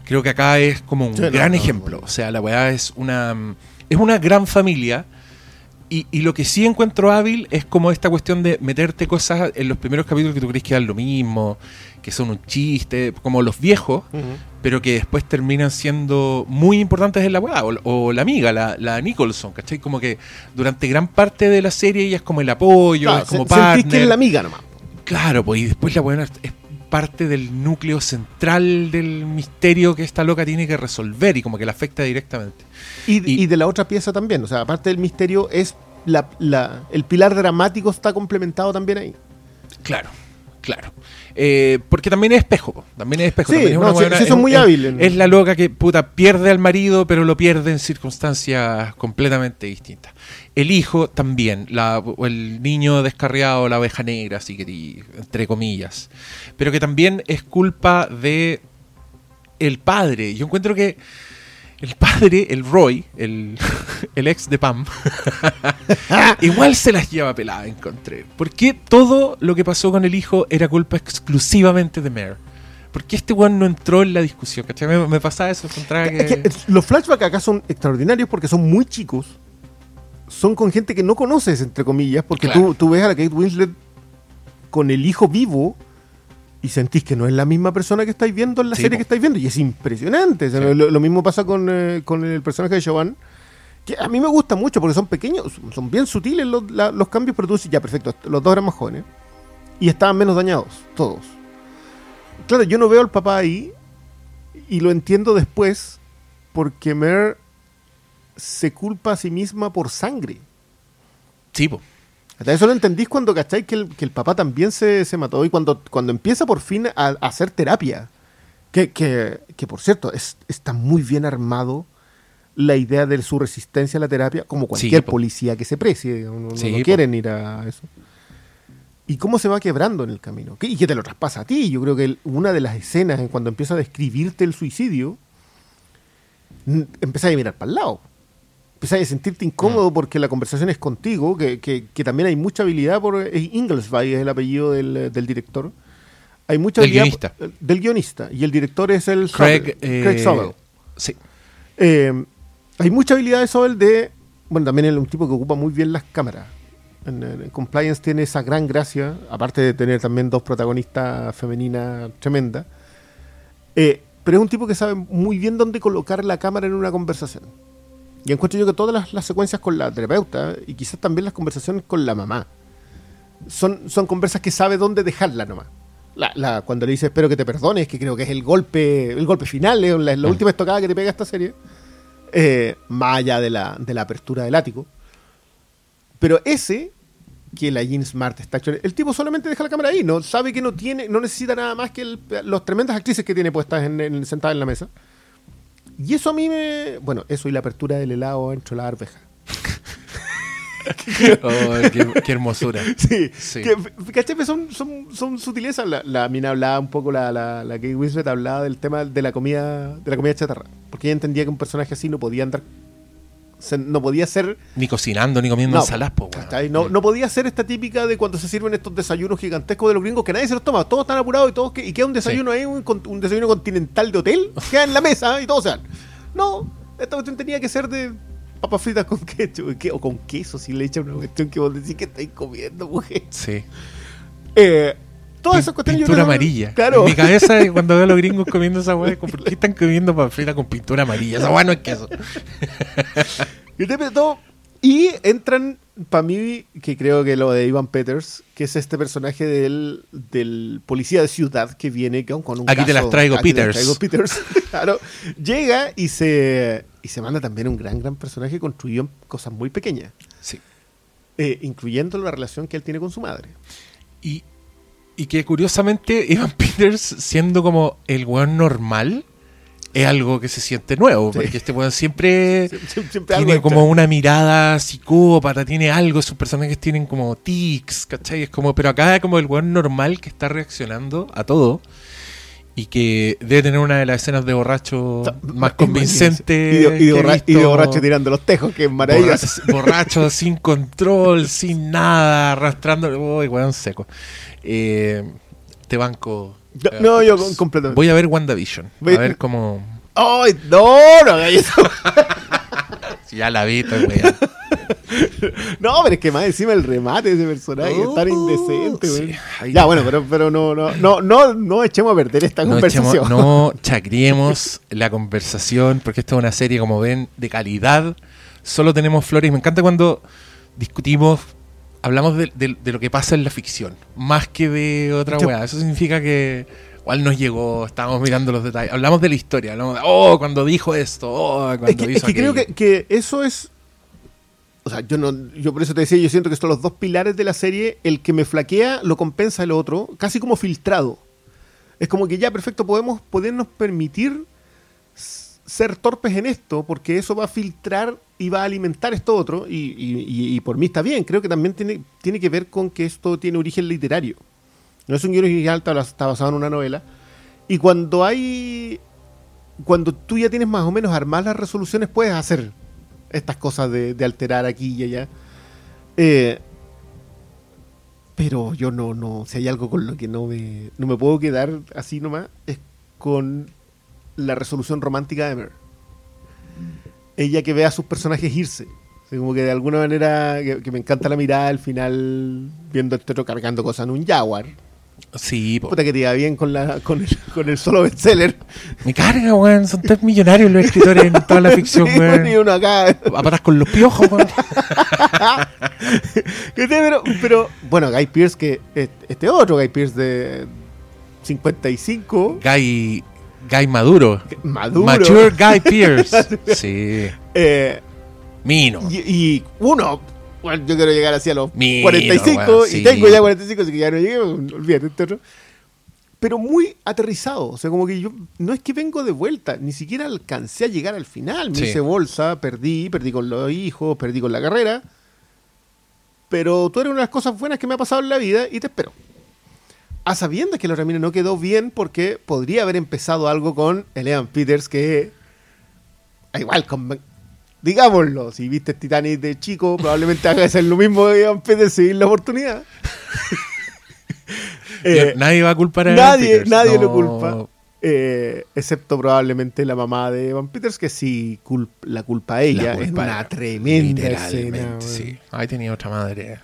A: Creo que acá es como un gran ejemplo. O sea, la weá es una, es una gran familia y, lo que sí encuentro hábil es como esta cuestión de meterte cosas en los primeros capítulos que tú crees que dan lo mismo, que son un chiste, como los viejos, pero que después terminan siendo muy importantes en la weá. O, la amiga, la, la, Nicholson, ¿cachai? Como que durante gran parte de la serie ella es como el apoyo, es como partner.
B: que es la amiga nomás.
A: Claro, pues y después la weá es parte del núcleo central del misterio que esta loca tiene que resolver y como que la afecta directamente.
B: Y, de la otra pieza también, o sea, aparte del misterio, es la, el pilar dramático está complementado también ahí.
A: Claro, claro. Eh, porque también es espejo, también es espejo.
B: Sí,
A: es
B: muy hábil.
A: Es la loca que puta pierde al marido, pero lo pierde en circunstancias completamente distintas. El hijo también, la, el niño descarriado, la oveja negra, así que entre comillas. Pero que también es culpa de el padre. Yo encuentro que el padre, el Roy, el, el ex de Pam, igual se las lleva pelada, encontré. ¿Por qué todo lo que pasó con el hijo era culpa exclusivamente de Mare? ¿Por qué este weón no entró en la discusión? Me, me pasaba eso,
B: que... Los flashbacks acá son extraordinarios porque son muy chicos. Son con gente que no conoces, entre comillas, porque tú, tú ves a la Kate Winslet con el hijo vivo y sentís que no es la misma persona que estáis viendo en la serie que estáis viendo. Y es impresionante. lo, mismo pasa con, eh, con, el personaje de Jovan, que a mí me gusta mucho porque son pequeños, son bien sutiles los, los cambios, pero tú dices, ya, perfecto, los dos eran más jóvenes y estaban menos dañados, todos. Claro, yo no veo al papá ahí y lo entiendo después porque Mer se culpa a sí misma por sangre.
A: Sí,
B: eso lo entendís cuando cacháis que el, que el papá también se, mató y cuando, cuando empieza por fin a, hacer terapia. Que, que, que por cierto, es, está muy bien armado la idea de su resistencia a la terapia, como cualquier policía que se precie. No, quieren ir a eso. Y cómo se va quebrando en el camino. Y que te lo traspasa a ti. Yo creo que una de las escenas en cuando empieza a describirte el suicidio, empieza a mirar para el lado empezáis a sentirte incómodo mm. porque la conversación es contigo, que, que, también hay mucha habilidad por Inglesby es el apellido del, del director. Hay mucha
A: del guionista.
B: del guionista. Y el director es el
A: Craig, Sobel.
B: Eh, sí. Eh, hay mucha habilidad de Sobel de. Bueno, también es un tipo que ocupa muy bien las cámaras. En, Compliance tiene esa gran gracia, aparte de tener también dos protagonistas femeninas tremendas. Eh, pero es un tipo que sabe muy bien dónde colocar la cámara en una conversación. Y encuentro yo que todas las, secuencias con la terapeuta y quizás también las conversaciones con la mamá son, son conversas que sabe dónde dejarla nomás. La, cuando le dice espero que te perdones, que creo que es el golpe, el golpe final, es la, mm. última estocada que te pega esta serie, eh, más allá de la, de la apertura del ático. Pero ese, que la Jean Smart está el tipo solamente deja la cámara ahí, no sabe que no tiene, no necesita nada más que los tremendas actrices que tiene puestas en, sentadas en la mesa. Y eso a mí me. Bueno, eso y la apertura del helado dentro de la arveja.
A: oh, qué, hermosura.
B: Sí. sí. Que, son, son, son sutilezas. La, la, mina hablaba un poco, la, la, la Kate Winslet hablaba del tema de la comida de la comida chatarra. Porque ella entendía que un personaje así no podía andar no podía ser.
A: Ni cocinando, ni comiendo
B: no,
A: ensaladas,
B: no, no, podía ser esta típica de cuando se sirven estos desayunos gigantescos de los gringos que nadie se los toma, todos están apurados y todos que, y queda un desayuno ahí, un, desayuno continental de hotel, queda en la mesa y todos sean. No, esta cuestión tenía que ser de papas fritas con ketchup o con queso, si le echan una cuestión que vos decís que estáis comiendo, mujer.
A: Sí.
B: Eh, todas esas cuestiones.
A: Pintura amarilla. Claro. En mi cabeza, cuando veo a los gringos comiendo esa hueá, ¿por qué están comiendo papas fritas con pintura amarilla? Esa hueá no es queso.
B: y entran, para mí, que creo que lo de Ivan Peters, que es este personaje del, del policía de ciudad que viene con, un.
A: Aquí te las traigo, Peters.
B: traigo Peters. claro. Llega y se, y se manda también un gran, gran personaje construido en cosas muy pequeñas.
A: Sí.
B: Eh, incluyendo la relación que él tiene con su madre.
A: Y y que curiosamente Evan Peters, siendo como el weón normal, es algo que se siente nuevo, porque este weón siempre, tiene como una mirada psicópata, tiene algo, sus personajes tienen como tics, ¿cachai? Es como, pero acá es como el weón normal que está reaccionando a todo y que debe tener una de las escenas de borracho más convincente.
B: Y de, borracho, tirando los tejos, que es maravilloso.
A: Borracho, sin control, sin nada, arrastrando. Uy, weón seco. Eh, te banco.
B: No, yo completamente.
A: Voy a ver WandaVision. A ver cómo.
B: ¡Ay! ¡No! No eso.
A: ya la vi, estoy
B: no, pero es que más encima el remate de ese personaje es tan oh, indecente, Ya, bueno, pero, pero no, no, no, no, no echemos a perder esta conversación.
A: no chacriemos la conversación, porque esta es una serie, como ven, de calidad. Solo tenemos flores. Me encanta cuando discutimos, hablamos de, lo que pasa en la ficción, más que de otra weá. Eso significa que igual nos llegó, estábamos mirando los detalles. Hablamos de la historia, oh, cuando dijo esto, oh, cuando
B: es que, es que creo que, que, eso es o sea, yo no, yo por eso te decía, yo siento que son los dos pilares de la serie, el que me flaquea lo compensa el otro, casi como filtrado. Es como que ya, perfecto, podemos podernos permitir ser torpes en esto, porque eso va a filtrar y va a alimentar esto otro, y, por mí está bien, creo que también tiene, tiene que ver con que esto tiene origen literario. No es un guion original, está basado en una novela. Y cuando hay cuando tú ya tienes más o menos armadas las resoluciones, puedes hacer estas cosas de, alterar aquí y allá. Eh, pero yo no, no, si hay algo con lo que no me, no me puedo quedar así nomás, es con la resolución romántica de Mer. Ella que ve a sus personajes irse. como que de alguna manera, que, me encanta la mirada al final, viendo este otro cargando cosas en un Jaguar.
A: Sí,
B: Puta que te iba bien con, la, con, el, con el solo bestseller.
A: Me carga, weón. Son tres millonarios los escritores en toda la ficción, sí, weón.
B: Y uno acá.
A: A patas con los piojos, weón.
B: pero, pero, bueno, Guy Pierce, que este otro Guy Pierce de 55.
A: Guy, Guy Maduro.
B: Maduro.
A: Mature Guy Pierce. sí.
B: Eh,
A: Mino.
B: Y, y, uno, bueno, yo quiero llegar hacia los 45 y tengo ya 45, así que ya no llegué, olvídate, este Pero muy aterrizado, o sea, como que yo no es que vengo de vuelta, ni siquiera alcancé a llegar al final. Me hice bolsa, perdí, perdí con los hijos, perdí con la carrera. Pero tú eres una de las cosas buenas que me ha pasado en la vida y te espero. A sabiendas que la Ramírez no quedó bien porque podría haber empezado algo con Evan Peters que igual con, digámoslo, si viste Titanic de chico, probablemente hagas lo mismo de Ivan Peters y la oportunidad.
A: Eh, nadie va a culpar a
B: Nadie, nadie lo culpa. Eh, excepto probablemente la mamá de Evan Peters, que sí la culpa a ella. es una tremenda escena.
A: Sí. Ahí tenía otra madre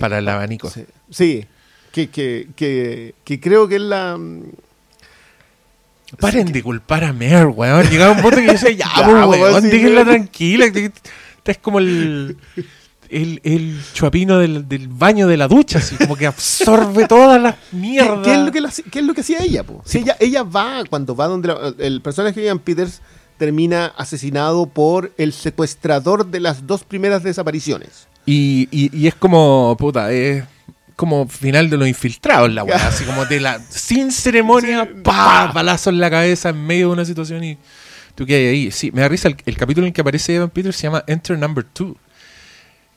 A: para el abanico.
B: Sí, Que, que, que, creo que es la,
A: Paren de culpar a Mer, weón. Llegaba un punto que yo decía, ya, ya pues, weón, déjenla tranquila. Este es como el, el, el chuapino del, del, baño de la ducha, así como que absorbe todas las mierdas.
B: ¿Qué, es, lo que qué es lo que hacía ella? Po? Si ella, ella va, cuando va donde el personaje de Ian Peters termina asesinado por el secuestrador de las dos primeras desapariciones.
A: Y, y, y es como, puta, es como final de los infiltrados la weá, así como de la sin ceremonia, pa, balazo en la cabeza en medio de una situación y tú qué hay ahí. Sí, me da risa el, capítulo en el que aparece Evan Peters se llama Enter Number Two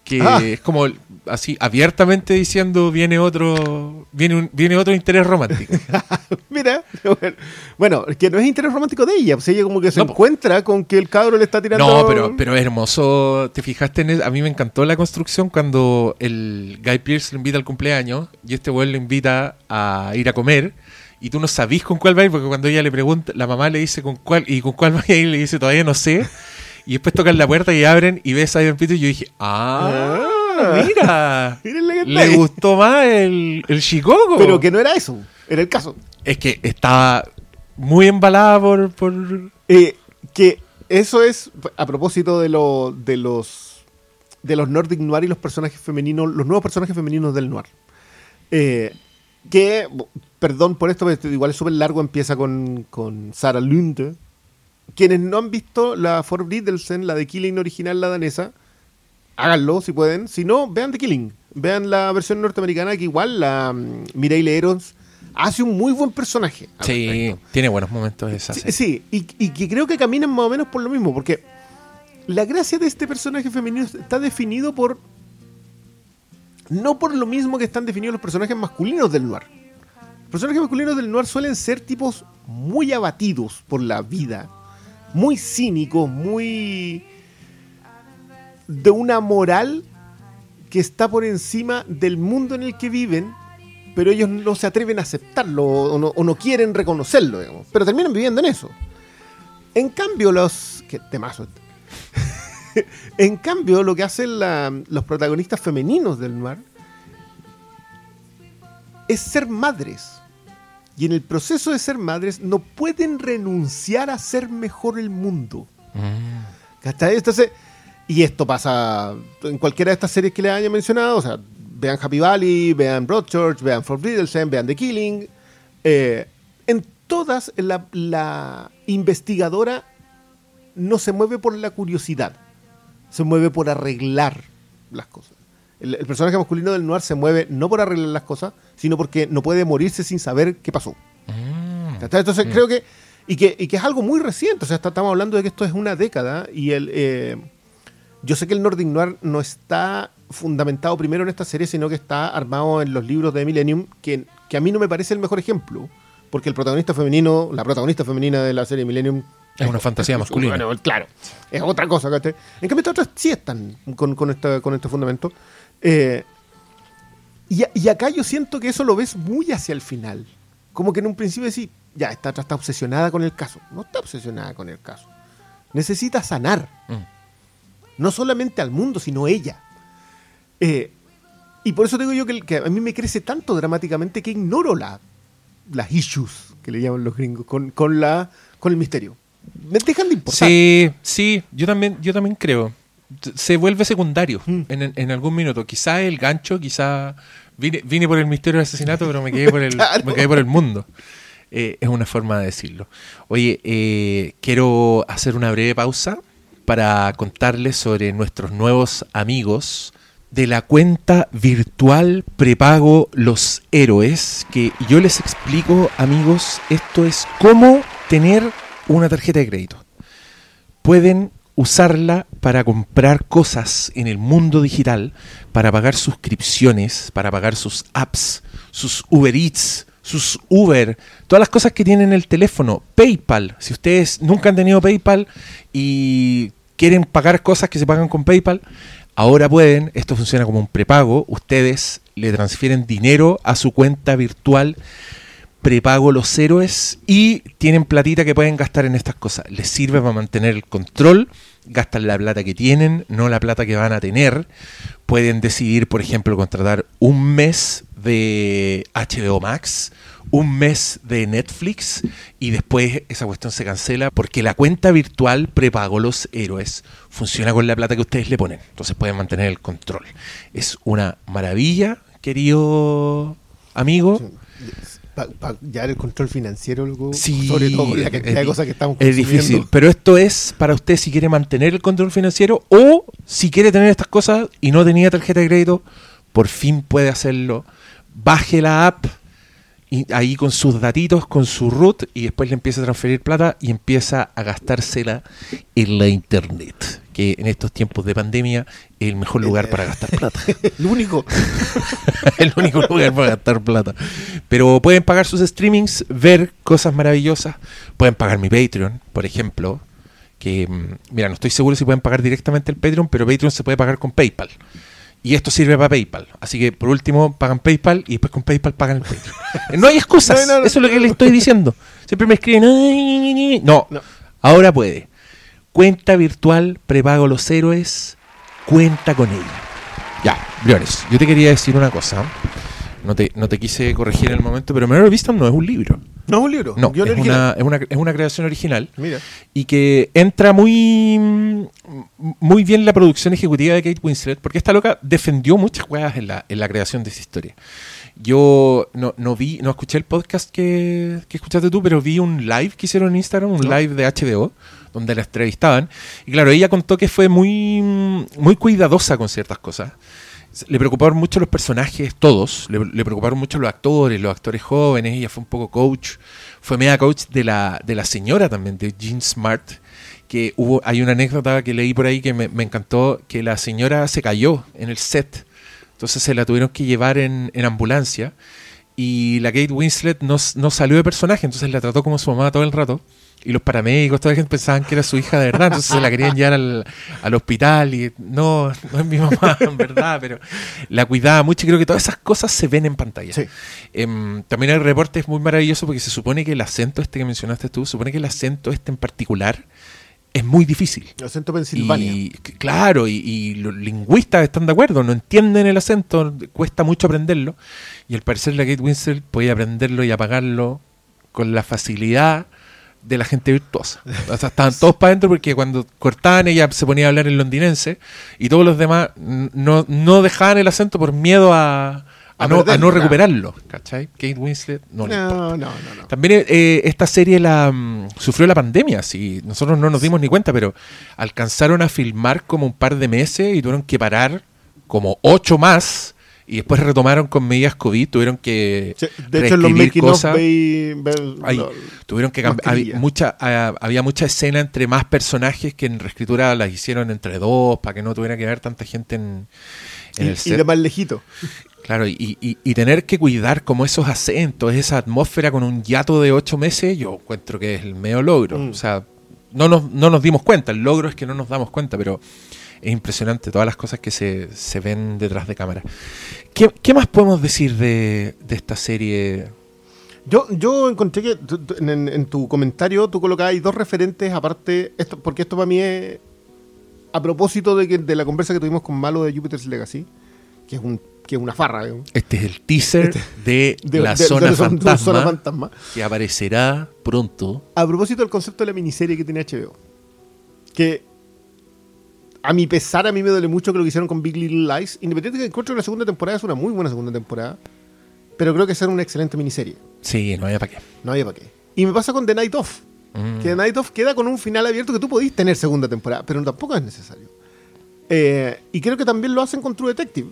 A: que ah. es como así abiertamente diciendo viene otro viene un, viene otro interés romántico.
B: Mira, bueno, que no es interés romántico de ella, pues ella como que se encuentra con que el cabro le está tirando
A: No, pero pero es hermoso, te fijaste en a mí me encantó la construcción cuando el Guy Pierce le invita al cumpleaños y este güey le invita a ir a comer y tú no sabís con cuál va a ir porque cuando ella le pregunta, la mamá le dice con cuál y con cuál va a ir le dice todavía no sé. Y después tocan la puerta y abren y ves a Ivan Peters y yo dije, ah, ah mira, le gustó más el, el Chicago.
B: Pero que no era eso, era el caso.
A: Es que estaba muy embalada por... por...
B: Eh, que eso es, a propósito de, lo, de los de los Nordic Noir y los personajes femeninos, los nuevos personajes femeninos del Noir. Eh, que, perdón por esto, pero igual es súper largo, empieza con, con Sarah Lunde, quienes no han visto la Forbiddelsen, la de Killing original, la danesa, háganlo si pueden. Si no, vean The Killing. Vean la versión norteamericana, que igual la um, Mireille Erons hace un muy buen personaje.
A: Sí, tiene buenos momentos esa
B: sí, sí, y, que creo que caminan más o menos por lo mismo, porque la gracia de este personaje femenino está definido por. No por lo mismo que están definidos los personajes masculinos del noir. Los personajes masculinos del noir suelen ser tipos muy abatidos por la vida, muy cínico, muy de una moral que está por encima del mundo en el que viven, pero ellos no se atreven a aceptarlo o no, quieren reconocerlo, digamos, pero terminan viviendo en eso. En cambio, los... ¿Qué temazo en cambio, lo que hacen los protagonistas femeninos del mar es ser madres y en el proceso de ser madres no pueden renunciar a hacer mejor el mundo. Mm. Entonces, y esto pasa en cualquiera de estas series que les haya mencionado. O sea, vean Happy Valley, vean Broadchurch, vean Fort Riddlesden, vean The Killing. Eh, en todas, la, la investigadora no se mueve por la curiosidad, se mueve por arreglar las cosas. El, personaje masculino del noir se mueve no por arreglar las cosas, sino porque no puede morirse sin saber qué pasó. Mm. Entonces mm. creo que y, que y, que es algo muy reciente. O sea, estamos hablando de que esto es una década y el... Eh, yo sé que el Nordic Noir no está fundamentado primero en esta serie, sino que está armado en los libros de Millennium, que, que a mí no me parece el mejor ejemplo, porque el protagonista femenino, la protagonista femenina de la serie Millennium,
A: Es una fantasía masculina.
B: claro, es otra cosa. En cambio, estas otras sí están con, con, con este fundamento. Eh, y, y, acá yo siento que eso lo ves muy hacia el final. Como que en un principio decís, ya, esta otra está obsesionada con el caso. No está obsesionada con el caso. Necesita sanar. Mm. No solamente al mundo, sino ella. Eh, y por eso digo yo que, a mí me crece tanto dramáticamente que ignoro la, las issues que le llaman los gringos con, con, la, con el misterio. Me dejan de importar.
A: Sí, sí, yo también, yo también creo. Se vuelve secundario mm. en, en, algún minuto. Quizá el gancho, quizá vine, vine por el misterio del asesinato, pero me quedé por el, me quedé por el mundo. Eh, es una forma de decirlo. Oye, eh, quiero hacer una breve pausa para contarles sobre nuestros nuevos amigos de la cuenta virtual prepago Los Héroes, que yo les explico, amigos, esto es cómo tener una tarjeta de crédito. Pueden usarla para comprar cosas en el mundo digital, para pagar suscripciones, para pagar sus apps, sus Uber Eats, sus Uber, todas las cosas que tienen en el teléfono, PayPal. Si ustedes nunca han tenido PayPal y quieren pagar cosas que se pagan con PayPal, Ahora pueden, esto funciona como un prepago, ustedes le transfieren dinero a su cuenta virtual prepago los héroes y tienen platita que pueden gastar en estas cosas. Les sirve para mantener el control, gastan la plata que tienen, no la plata que van a tener. Pueden decidir, por ejemplo, contratar un mes de HBO Max un mes de Netflix y después esa cuestión se cancela porque la cuenta virtual prepago los héroes funciona con la plata que ustedes le ponen. Entonces pueden mantener el control. Es una maravilla, querido amigo.
B: Ya el control financiero, sobre todo la cantidad de cosas que estamos
A: Es difícil, pero esto es para usted si quiere mantener el control financiero o si quiere tener estas cosas y no tenía tarjeta de crédito, por fin puede hacerlo. Baje la app y ahí con sus datitos, con su root, y después le empieza a transferir plata y empieza a gastársela en la internet, que en estos tiempos de pandemia es el mejor lugar para gastar plata.
B: el único.
A: el único lugar para gastar plata. Pero pueden pagar sus streamings, ver cosas maravillosas, pueden pagar mi Patreon, por ejemplo, que, mm, mira, no estoy seguro si pueden pagar directamente el Patreon, pero Patreon se puede pagar con PayPal. Y esto sirve para PayPal. Así que por último pagan PayPal y después con PayPal pagan el Patreon. no hay excusas. Eso es lo que le estoy diciendo. Siempre me escriben. No, ahora puede. Cuenta virtual, prepago los héroes. Cuenta con ella. Ya, Briones, yo te quería decir una cosa. No te, no te quise corregir en el momento, pero Mary Vista no es un libro.
B: No es un libro.
A: No, es una, es, una, es una, creación original. Mira. Y que entra muy, muy bien la producción ejecutiva de Kate Winslet, porque esta loca defendió muchas juegas en la, en la creación de esa historia. Yo no, no vi, no escuché el podcast que, que, escuchaste tú, pero vi un live que hicieron en Instagram, un live de HBO, donde la entrevistaban. Y claro, ella contó que fue muy, muy cuidadosa con ciertas cosas le preocuparon mucho los personajes, todos. Le, preocuparon mucho los actores, los actores jóvenes. Ella fue un poco coach. Fue media coach de la, de la señora también, de Jean Smart. Que hubo, hay una anécdota que leí por ahí que me, encantó, que la señora se cayó en el set. Entonces se la tuvieron que llevar en, en ambulancia. Y la Kate Winslet no, no salió de personaje, entonces la trató como su mamá todo el rato. Y los paramédicos, toda la gente pensaban que era su hija de verdad, entonces se la querían llevar al, al, hospital y no, no es mi mamá en verdad, pero la cuidaba mucho y creo que todas esas cosas se ven en pantalla. Em, también el reporte es muy maravilloso porque se supone que el acento este que mencionaste tú, supone que el acento este en particular es muy difícil.
B: El acento Pensilvania.
A: Y, claro, y, los lingüistas están de acuerdo, no entienden el acento, cuesta mucho aprenderlo. Y al parecer la Kate Winslet podía aprenderlo y apagarlo con la facilidad de la gente virtuosa. O sea, estaban todos para adentro porque cuando cortaban ella se ponía a hablar en londinense y todos los demás no, no dejaban el acento por miedo a, a, no, a no, recuperarlo. ¿Cachai? Kate Winslet no, no, no, no, También eh, esta serie la mm, sufrió la pandemia, si nosotros no nos dimos ni cuenta, pero alcanzaron a filmar como un par de meses y tuvieron que parar como ocho más y después retomaron con medidas COVID, tuvieron que
B: de hecho los cosas.
A: tuvieron que cambiar, había mucha, había mucha escena entre más personajes que en reescritura las hicieron entre dos para que no tuviera que haber tanta gente en,
B: el set. Y de más lejito.
A: Claro, y, y, tener que cuidar como esos acentos, esa atmósfera con un hiato de ocho meses, yo encuentro que es el medio logro. Mm. O sea, no nos, no nos dimos cuenta. El logro es que no nos damos cuenta, pero es impresionante todas las cosas que se, se ven detrás de cámara. ¿Qué, qué más podemos decir de, de, esta serie?
B: Yo, yo encontré que en, en, tu comentario tú colocabas dos referentes aparte, esto, porque esto para mí es a propósito de, que, de la conversa que tuvimos con Malo de Jupiter's Legacy, que es un que es una farra.
A: Este es el teaser este, de, de, la, de, zona, de fantasma, zona, fantasma, que aparecerá pronto.
B: A propósito del concepto de la miniserie que tiene HBO, que a mi pesar, a mí me duele mucho que lo que hicieron con Big Little Lies. Independiente de que encuentro que la segunda temporada es una muy buena segunda temporada, pero creo que es una excelente miniserie.
A: Sí, no había para qué.
B: No había para qué. Y me pasa con The Night Of. Mm. Que The Night Of queda con un final abierto que tú podís tener segunda temporada, pero tampoco es necesario. Eh, y creo que también lo hacen con True Detective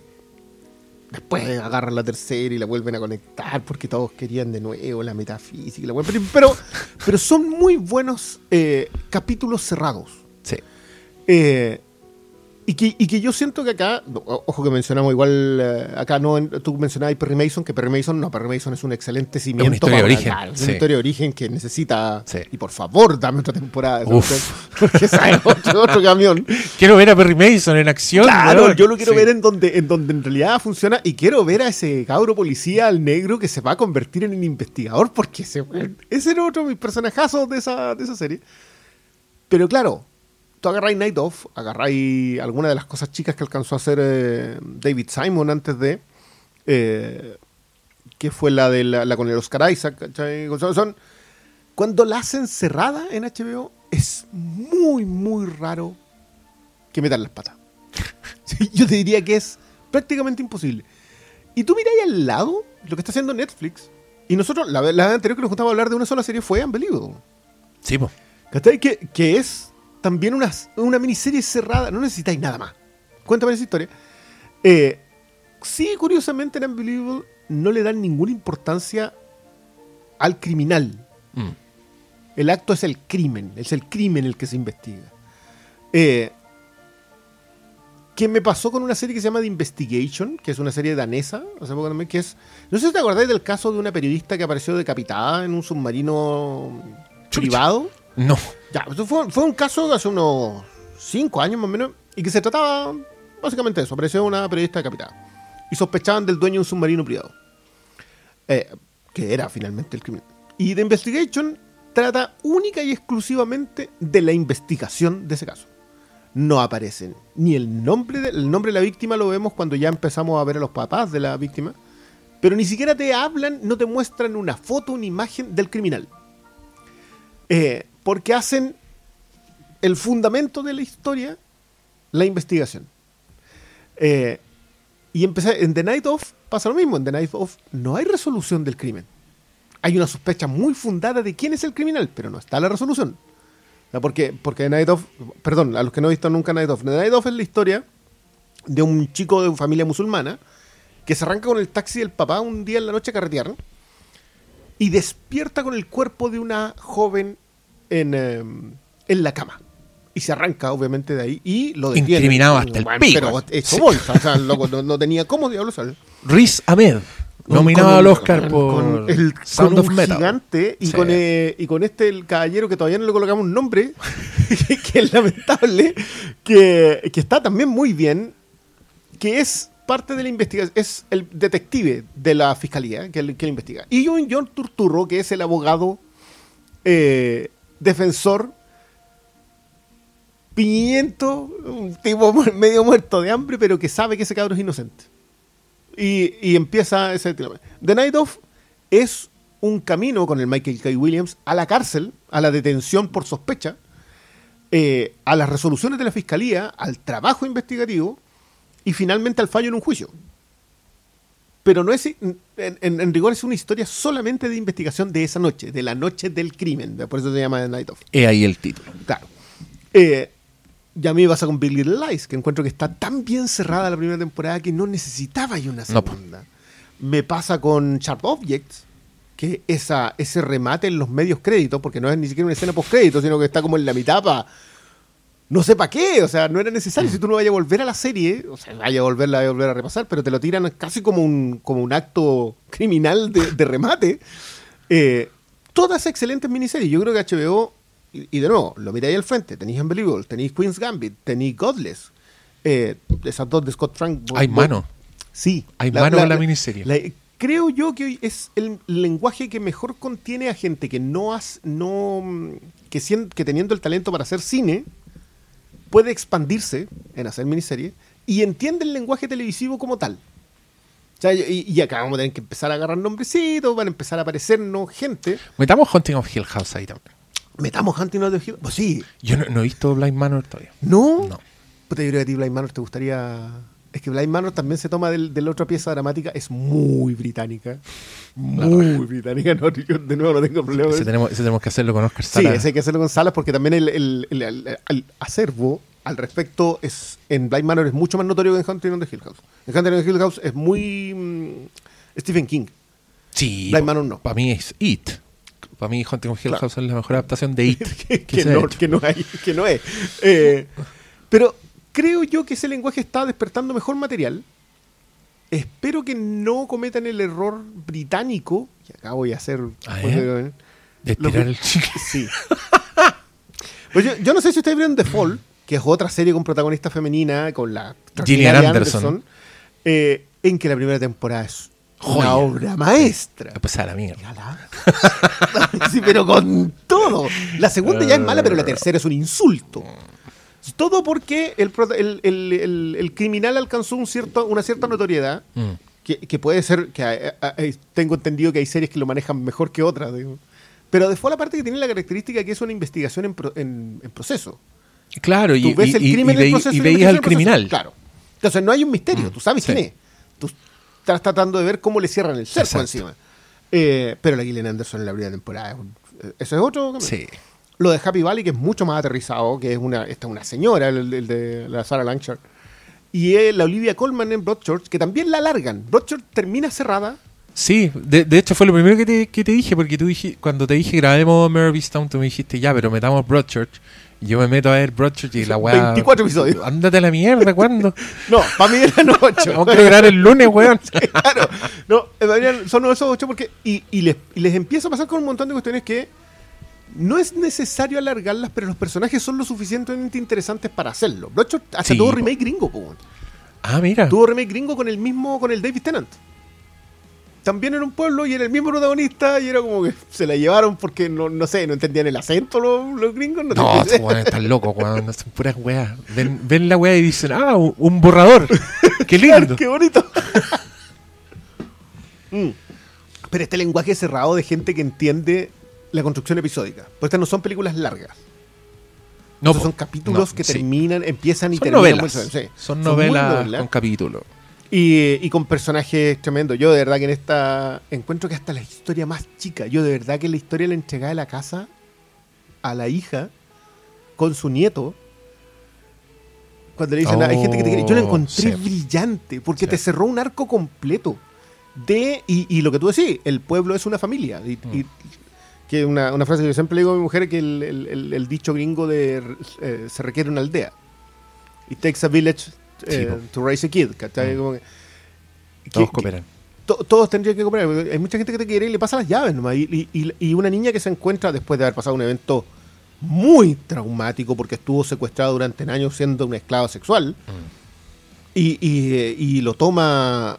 B: Después agarran la tercera y la vuelven a conectar porque todos querían de nuevo la metafísica. pero, pero son muy buenos eh, capítulos cerrados.
A: Sí.
B: Eh, y que, y que, yo siento que acá, ojo que mencionamos igual, eh, acá no, tú mencionabas Perry Mason, que Perry Mason, no, Perry Mason es un excelente cimiento.
A: Una historia de origen.
B: es una historia de origen que necesita, sí. y por favor, dame otra temporada. Porque es otro, otro, camión.
A: Quiero ver a Perry Mason en acción.
B: Claro, yo lo quiero sí. ver en donde, en donde en realidad funciona, y quiero ver a ese cabro policía, al negro, que se va a convertir en un investigador, porque ese, ese era otro de mis personajazos de esa, de esa serie. Pero claro, tú agarráis Night Off, agarráis alguna de las cosas chicas que alcanzó a hacer eh, David Simon antes de. Eh, que fue la de la, la, con el Oscar Isaac. Son, cuando la hacen cerrada en HBO, es muy, muy raro que metan las patas. yo te diría que es prácticamente imposible. Y tú miráis al lado lo que está haciendo Netflix. Y nosotros, la, la anterior que nos gustaba hablar de una sola serie fue Unbelievable.
A: Sí, po.
B: Que, que es también una, una miniserie cerrada. No necesitáis nada más. Cuéntame esa historia. Eh, sí, curiosamente en Unbelievable no le dan ninguna importancia al criminal. Mm. El acto es el crimen, es el crimen el que se investiga. Eh, ¿Qué me pasó con una serie que se llama The Investigation, que es una serie danesa, que es... No sé si te acordáis del caso de una periodista que apareció decapitada en un submarino privado.
A: No.
B: Ya, fue, fue un caso de hace unos 5 años más o menos, y que se trataba básicamente de eso. Apareció una periodista decapitada. Y sospechaban del dueño de un submarino privado. Eh, que era finalmente el crimen. Y The Investigation trata única y exclusivamente de la investigación de ese caso. No aparecen ni el nombre de, el nombre de la víctima lo vemos cuando ya empezamos a ver a los papás de la víctima, pero ni siquiera te hablan, no te muestran una foto, una imagen del criminal. Eh, porque hacen el fundamento de la historia la investigación. Eh, y empecé, en The Night Of pasa lo mismo, en The Night Of no hay resolución del crimen. Hay una sospecha muy fundada de quién es el criminal, pero no está la resolución. porque, porque The Night Of, perdón, a los que no han visto nunca Night Of, The Night Of es la historia de un chico de familia musulmana que se arranca con el taxi del papá un día en la noche a carretear y despierta con el cuerpo de una joven en, eh, en la cama. Y se arranca, obviamente, de ahí y lo
A: detiene. Incriminado hasta el pico.
B: Pero hecho bolsa, o sea, loco, no, no, tenía cómo diablos salir.
A: Riz Ahmed. Nominado al Oscar por
B: con el Sound con un of Metal. gigante y, sí. con, eh, y con este el caballero que todavía no le colocamos un nombre, que, que, es lamentable, que, que está también muy bien, que es parte de la investigación, es el detective de la fiscalía que, que investiga. Y un John Turturro, que es el abogado eh, defensor pimiento, un tipo medio muerto de hambre, pero que sabe que ese cabrón es inocente. Y, y empieza ese The Night Of es un camino con el Michael K. Williams a la cárcel, a la detención por sospecha, eh, a las resoluciones de la fiscalía, al trabajo investigativo y finalmente al fallo en un juicio pero no es, en, en, en, rigor es una historia solamente de investigación de esa noche, de la noche del crimen, por eso se llama The Night of.
A: He ahí el título.
B: Claro. Eh, ya a mí me pasa con Big Little Lies, que encuentro que está tan bien cerrada la primera temporada que no necesitaba ya una segunda. No. Me pasa con Sharp Objects, que esa, ese remate en los medios créditos, porque no es ni siquiera una escena post crédito, sino que está como en la mitad para no sé para qué, o sea, no era necesario. Mm. Si tú no vayas a volver a la serie, o sea, vaya a volverla a volver a repasar, pero te lo tiran casi como un, como un acto criminal de, de remate. Eh, todas excelentes miniseries. Yo creo que HBO y, de nuevo, lo miráis al frente, tenéis Unbelievable, tenéis Queen's Gambit, tenéis Godless. Eh, esas dos de Scott Frank.
A: Hay mano.
B: Sí.
A: Hay mano en la, miniserie.
B: creo yo que hoy es el lenguaje que mejor contiene a gente que no has, no que, que teniendo el talento para hacer cine puede expandirse en hacer miniserie y entiende el lenguaje televisivo como tal. y, acá vamos a tener que empezar a agarrar nombrecitos, van a empezar a aparecernos gente.
A: Metamos Hunting of Hill House ahí también.
B: Metamos Hunting of Hill Pues sí.
A: Yo no, he visto Blind Manor todavía.
B: ¿No? No. Pues te diría que a ti Blind Manor te gustaría es que Blind Manor también se toma de la otra pieza dramática, es muy británica. Muy británica, no, yo de nuevo no tengo problema.
A: Ese tenemos, tenemos que hacerlo con Oscar Salas.
B: Sí, ese hay que hacerlo con Salas porque también el, acervo al respecto es en Blind Manor es mucho más notorio que en Hunting on the Hill House. En Hunting on the Hill House es muy mm, Stephen King.
A: Sí.
B: Blind Manor no.
A: Para mí es It. Para mí Hunting on Hill House es la mejor adaptación de It.
B: que, no, que, no, hay, que no es. Eh, pero creo yo que ese lenguaje está despertando mejor material. Espero que no cometan el error británico, que acá voy a hacer...
A: de tirar el chicle.
B: Sí. pues yo, no sé si ustedes vieron The Fall, que es otra serie con protagonista femenina, con la...
A: Gillian Anderson.
B: Eh, en que la primera temporada es una obra maestra.
A: Pues a la mierda.
B: sí, pero con todo. La segunda ya es mala, pero la tercera es un insulto. Todo porque el, criminal alcanzó un cierto, una cierta notoriedad, mm. que, puede ser, que eh, eh, eh, tengo entendido que hay series que lo manejan mejor que otras, pero después la parte que tiene la característica que es una investigación en, proceso.
A: Claro, y, ves el crimen en proceso y, veías al criminal.
B: Claro. Entonces no hay un misterio, mm, tú sabes quién es. Tú estás tratando de ver cómo le cierran el cerco encima. pero la Gillian Anderson en la primera temporada, eso es otro.
A: Sí.
B: Lo de Happy Valley, que es mucho más aterrizado, que es una, esta una señora, el, de la Sarah Langshire. Y la Olivia Colman en Broadchurch, que también la alargan. Broadchurch termina cerrada.
A: Sí, de, hecho fue lo primero que te, que te dije, porque tú dije, cuando te dije grabemos Town, tú me dijiste ya, pero metamos Broadchurch. Yo me meto a ver Broadchurch y la weá.
B: 24 episodios.
A: Ándate a la mierda, ¿cuándo?
B: no, para mí eran 8.
A: Vamos a grabar el lunes, weón.
B: claro. No, son esos 8 porque. Y, y, les, y les empieza a pasar con un montón de cuestiones que no es necesario alargarlas, pero los personajes son lo suficientemente interesantes para hacerlo. Hecho, hasta tuvo remake gringo,
A: Ah, mira.
B: Tuvo remake gringo con el mismo, con el David Tennant. También en un pueblo y era el mismo protagonista y era como que se la llevaron porque no, no sé, no entendían el acento los, gringos. No,
A: no están locos, weón. Son puras weas. Ven, la wea y dicen, ah, un borrador. Qué lindo.
B: Qué bonito. Mm. Pero este lenguaje cerrado de gente que entiende la construcción episódica. Pues estas no son películas largas. No, son capítulos que terminan, empiezan y terminan.
A: Novelas. Son, novelas con capítulos.
B: Y, con personajes tremendos. Yo de verdad que en esta encuentro que hasta la historia más chica, yo de verdad que la historia le entregada de la casa a la hija con su nieto. Cuando le dicen, hay gente que te quiere. Yo la oh, encontré brillante porque te cerró un arco completo. De, y, lo que tú decís, el pueblo es una familia. y mm que una, una frase que yo siempre digo a mi mujer que el, dicho gringo de eh, se requiere una aldea. It takes a village eh, to raise a kid. Mm.
A: todos cooperan.
B: todos tendrían que cooperar. Hay mucha gente que te quiere y le pasa las llaves nomás. Y, y, una niña que se encuentra después de haber pasado un evento muy traumático porque estuvo secuestrada durante años siendo una esclava sexual. Mm. Y, y, lo toma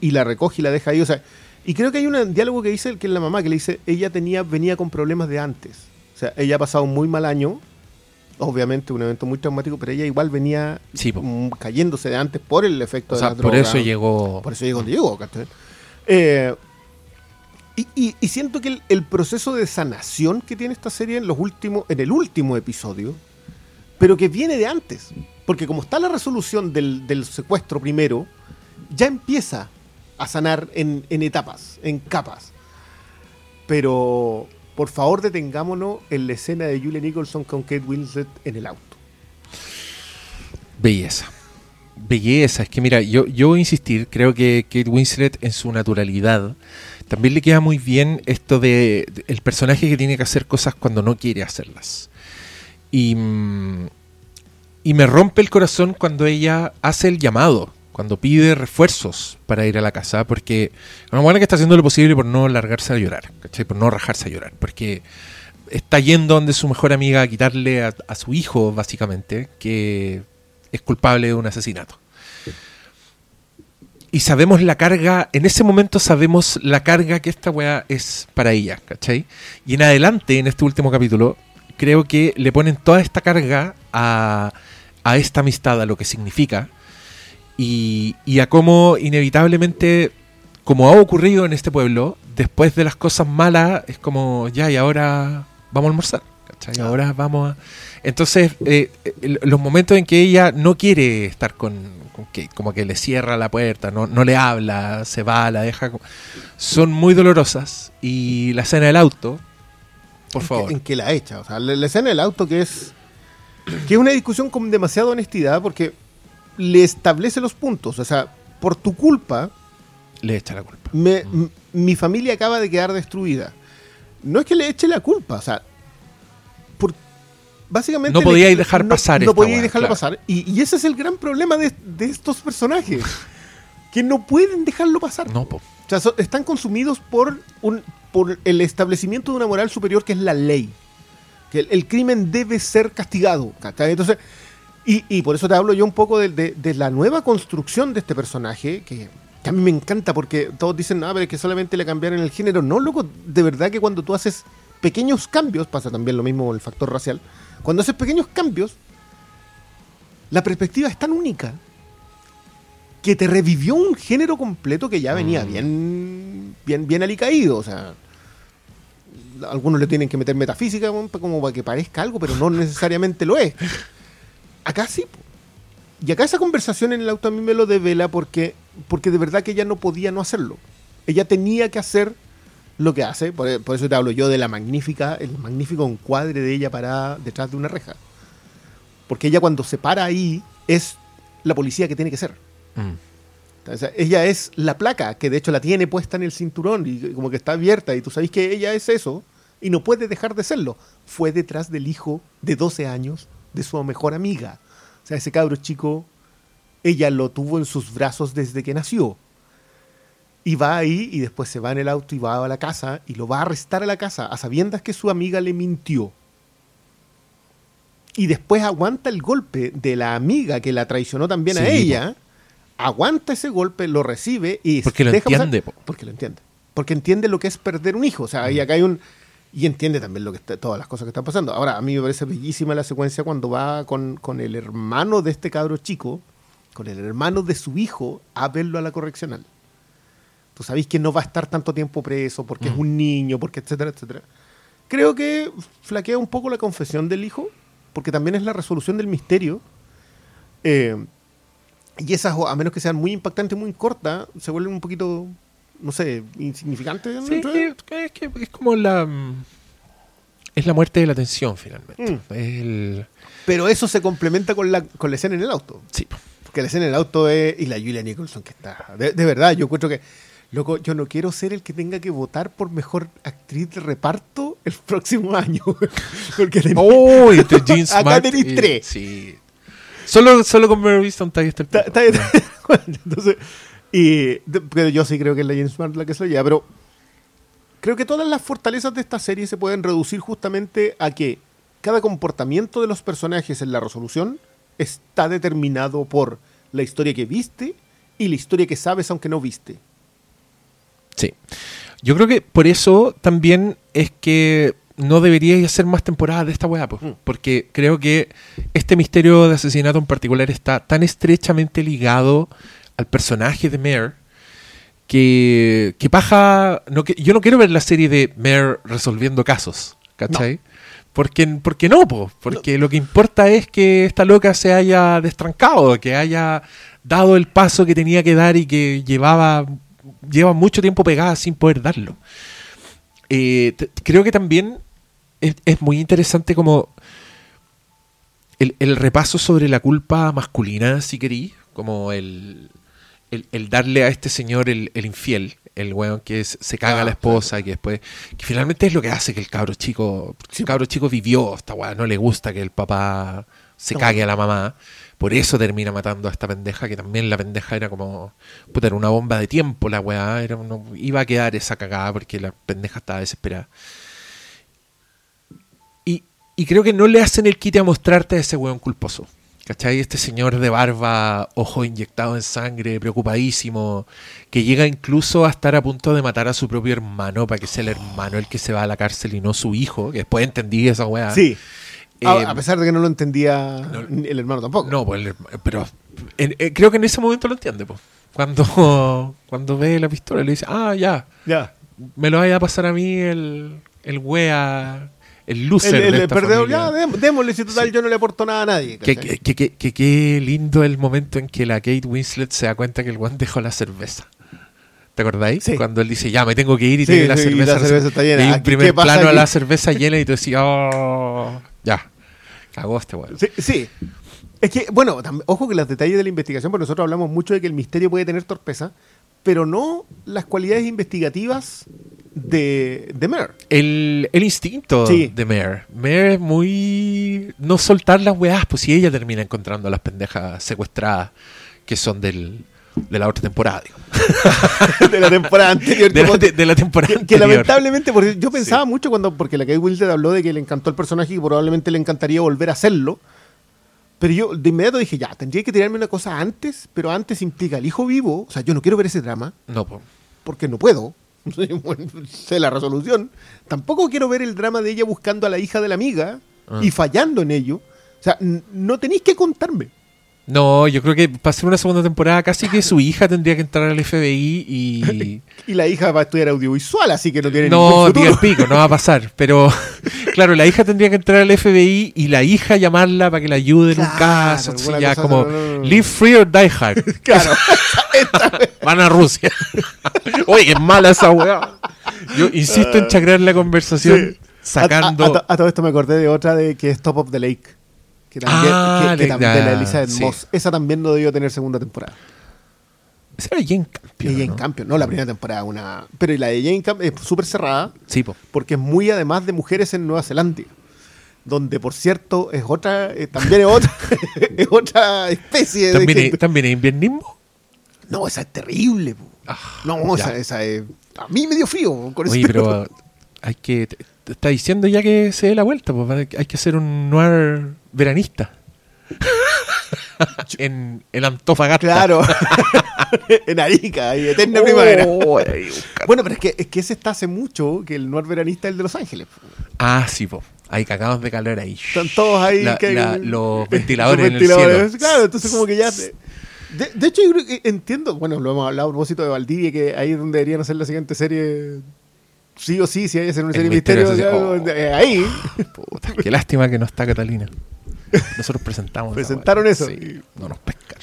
B: y la recoge y la deja ahí. O sea, y creo que hay un diálogo que dice que es la mamá, que le dice, ella tenía, venía con problemas de antes. O sea, ella ha pasado un muy mal año, obviamente un evento muy traumático, pero ella igual venía cayéndose de antes por el efecto de la
A: por eso llegó.
B: Por eso llegó donde llegó, eh, y, y, siento que el, proceso de sanación que tiene esta serie en los últimos, en el último episodio, pero que viene de antes. Porque como está la resolución del, del secuestro primero, ya empieza a sanar en, etapas, en capas. Pero por favor detengámonos en la escena de Julia Nicholson con Kate Winslet en el auto.
A: Belleza. Belleza. Es que mira, yo, yo voy a insistir, creo que Kate Winslet en su naturalidad también le queda muy bien esto de, el personaje que tiene que hacer cosas cuando no quiere hacerlas. Y, mm, y me rompe el corazón cuando ella hace el llamado cuando pide refuerzos para ir a la casa, porque una buena que está haciendo lo posible por no largarse a llorar, ¿cachai? por no rajarse a llorar, porque está yendo donde su mejor amiga a quitarle a, su hijo, básicamente, que es culpable de un asesinato. Y sabemos la carga, en ese momento sabemos la carga que esta weá es para ella, ¿cachai? Y en adelante, en este último capítulo, creo que le ponen toda esta carga a, a esta amistad, a lo que significa, y, y a cómo inevitablemente, como ha ocurrido en este pueblo, después de las cosas malas, es como, ya, y ahora vamos a almorzar. ¿cachai? Ahora vamos a... Entonces, eh, eh, los momentos en que ella no quiere estar con, que como que le cierra la puerta, no, no le habla, se va, la deja, son muy dolorosas. Y la escena del auto, por favor.
B: en que la echa, o sea, la, escena del auto que es que es una discusión con demasiada honestidad porque le establece los puntos, o sea, por tu culpa
A: le echa la culpa.
B: mi familia acaba de quedar destruida. No es que le eche la culpa, o sea, por, básicamente...
A: No podíais dejar pasar.
B: No, podíais dejarlo pasar. Y, ese es el gran problema de, estos personajes, que no pueden dejarlo pasar.
A: No, po.
B: O sea, están consumidos por, un, por el establecimiento de una moral superior que es la ley. Que el, crimen debe ser castigado. Entonces, y, por eso te hablo yo un poco de, la nueva construcción de este personaje, que, a mí me encanta porque todos dicen, no, pero es que solamente le cambiaron el género. No, loco, de verdad que cuando tú haces pequeños cambios, pasa también lo mismo con el factor racial, cuando haces pequeños cambios, la perspectiva es tan única que te revivió un género completo que ya venía mm. bien, bien, bien alicaído. O sea, algunos le tienen que meter metafísica como para que parezca algo, pero no necesariamente lo es. Acá sí. Y acá esa conversación en el auto a mí me lo devela porque, porque de verdad que ella no podía no hacerlo. Ella tenía que hacer lo que hace, por, eso te hablo yo de la magnífica, el magnífico encuadre de ella parada detrás de una reja. Porque ella cuando se para ahí es la policía que tiene que ser. Mm. ella es la placa, que de hecho la tiene puesta en el cinturón y como que está abierta y tú sabes que ella es eso y no puede dejar de serlo. Fue detrás del hijo de 12 años de su mejor amiga. O sea, ese cabro chico, ella lo tuvo en sus brazos desde que nació. Y va ahí y después se va en el auto y va a la casa y lo va a arrestar a la casa a sabiendas que su amiga le mintió. Y después aguanta el golpe de la amiga que la traicionó también a ella. Aguanta ese golpe, lo recibe y
A: porque lo entiende.
B: porque lo entiende. Porque entiende lo que es perder un hijo. O sea, ahí acá hay un y entiende también lo que todas las cosas que están pasando. Ahora, a mí me parece bellísima la secuencia cuando va con, con, el hermano de este cabro chico, con el hermano de su hijo, a verlo a la correccional. Tú sabéis que no va a estar tanto tiempo preso porque es mm. un niño, porque etcétera, etcétera. Creo que flaquea un poco la confesión del hijo, porque también es la resolución del misterio. Eh, y esas, a menos que sean muy impactantes, muy cortas, se vuelven un poquito no sé, insignificante.
A: Sí, es, que es como la. Es la muerte de la tensión, finalmente. Mm.
B: Pero eso se complementa con la, con la escena en el auto.
A: Sí.
B: Porque la escena en el auto es. Y la Julia Nicholson, que está. De, verdad, yo encuentro que. Loco, yo no quiero ser el que tenga que votar por mejor actriz de reparto el próximo año. Porque
A: ¡Oh! Este Jean
B: Acá tenéis tres.
A: Sí. Solo, solo con Mary Winston está ahí está
B: el Entonces, y, pero yo sí creo que es la James Smart la que se lo lleva. Pero creo que todas las fortalezas de esta serie se pueden reducir justamente a que cada comportamiento de los personajes en la resolución está determinado por la historia que viste y la historia que sabes aunque no viste.
A: Sí. Yo creo que por eso también es que no debería hacer más temporadas de esta weá, pues, mm. porque creo que este misterio de asesinato en particular está tan estrechamente ligado al personaje de Mare que, que paja. No, que, yo no quiero ver la serie de Mare resolviendo casos, ¿cachai? Porque, porque no, po, porque lo que importa es que esta loca se haya destrancado, que haya dado el paso que tenía que dar y que llevaba lleva mucho tiempo pegada sin poder darlo. Eh, creo que también es, es muy interesante como el, el, repaso sobre la culpa masculina, si querí, como el, el, darle a este señor el, infiel, el weón que se caga a la ah, esposa y que después, que finalmente es lo que hace que el cabro chico, el cabro chico vivió esta weá, no le gusta que el papá se cague a la mamá, por eso termina matando a esta pendeja, que también la pendeja era como, puta, era una bomba de tiempo la weá, era iba a quedar esa cagada porque la pendeja estaba desesperada. Y creo que no le hacen el quite a mostrarte a ese weón culposo. ¿Cachai? Este señor de barba, ojo inyectado en sangre, preocupadísimo, que llega incluso a estar a punto de matar a su propio hermano para que sea el hermano el que se va a la cárcel y no su hijo, que después entendí esa weá.
B: Sí. a, pesar de que no lo entendía el hermano tampoco.
A: No, pues, pero eh, creo que en ese momento lo entiende, pues. Cuando, cuando ve la pistola le dice, ah, ya.
B: Ya.
A: Me lo vaya a pasar a mí el, el wea el loser. El,
B: el, perdedor, ya, démosle si total yo no le aporto nada a nadie.
A: Qué lindo el momento en que la Kate Winslet se da cuenta que el one dejó la cerveza. ¿Te acordáis? Cuando él dice, ya me tengo que ir y tiene la, cerveza,
B: la cerveza está llena.
A: Y un primer plano a la cerveza llena y tú decías, oh, ya, cagó este weón.
B: Sí, sí. Es que, bueno, ojo que los detalles de la investigación, porque nosotros hablamos mucho de que el misterio puede tener torpeza, pero no las cualidades investigativas de, de Mer.
A: El, instinto de Mer. Mer es muy. No soltar las weás, pues si ella termina encontrando a las pendejas secuestradas que son del, de la otra temporada,
B: de la temporada anterior.
A: De la, temporada
B: que, anterior. lamentablemente, porque yo pensaba mucho cuando, porque la Kate Winslet habló de que le encantó el personaje y probablemente le encantaría volver a hacerlo. Pero yo de inmediato dije, ya, tendría que tirarme una cosa antes, pero antes implica el hijo vivo. O sea, yo no quiero ver ese drama.
A: No,
B: Porque no puedo. sé la resolución. Tampoco quiero ver el drama de ella buscando a la hija de la amiga y ah. fallando en ello. O sea, no tenéis que contarme.
A: No, yo creo que para hacer una segunda temporada casi que su hija tendría que entrar al FBI y...
B: y la hija va a estudiar audiovisual, así que no tiene
A: no, ningún futuro. pico, no va a pasar. Pero, claro, la hija tendría que entrar al FBI y la hija llamarla para que la ayude en un caso. ya como, live free or die hard.
B: Claro.
A: Van a Rusia. Oye, qué mala esa weá. Yo insisto en chacrear la conversación sacando...
B: a todo esto me acordé de otra de que es Top of the Lake que también, ah, de la Elizabeth Moss. Esa también no debió tener segunda temporada.
A: Esa era Jane Campion.
B: Jane Campion, no la primera temporada, una. Pero la de Jane Campion es súper cerrada.
A: Sí,
B: Porque es muy además de mujeres en Nueva Zelanda. Donde, por cierto, es otra. Eh, también es otra. es otra especie
A: ¿También de. Es, ¿También es inviernismo?
B: No, esa es terrible. Ah, no, esa, esa, es. A mí me dio frío con Oye,
A: pero hay que. Te está diciendo ya que se dé la vuelta, pues hay que hacer un noir veranista. en, en, Antofagasta.
B: Claro. en Arica, y eterna primavera. Oh, bueno, pero es que, es que ese está hace mucho que el noir veranista es el de Los Ángeles.
A: Ah, sí, po. Hay cagados de calor ahí.
B: Están todos ahí.
A: los ventiladores, en el cielo.
B: Claro, entonces como que ya... De, de, hecho, yo creo que entiendo, bueno, lo hemos hablado a propósito de Valdivia, que ahí es donde deberían hacer la siguiente serie sí o sí, si hay que hacer una serie de misterio, eh, ahí.
A: Puta, qué lástima que no está Catalina. Nosotros presentamos.
B: Presentaron eso.
A: no nos pescaron.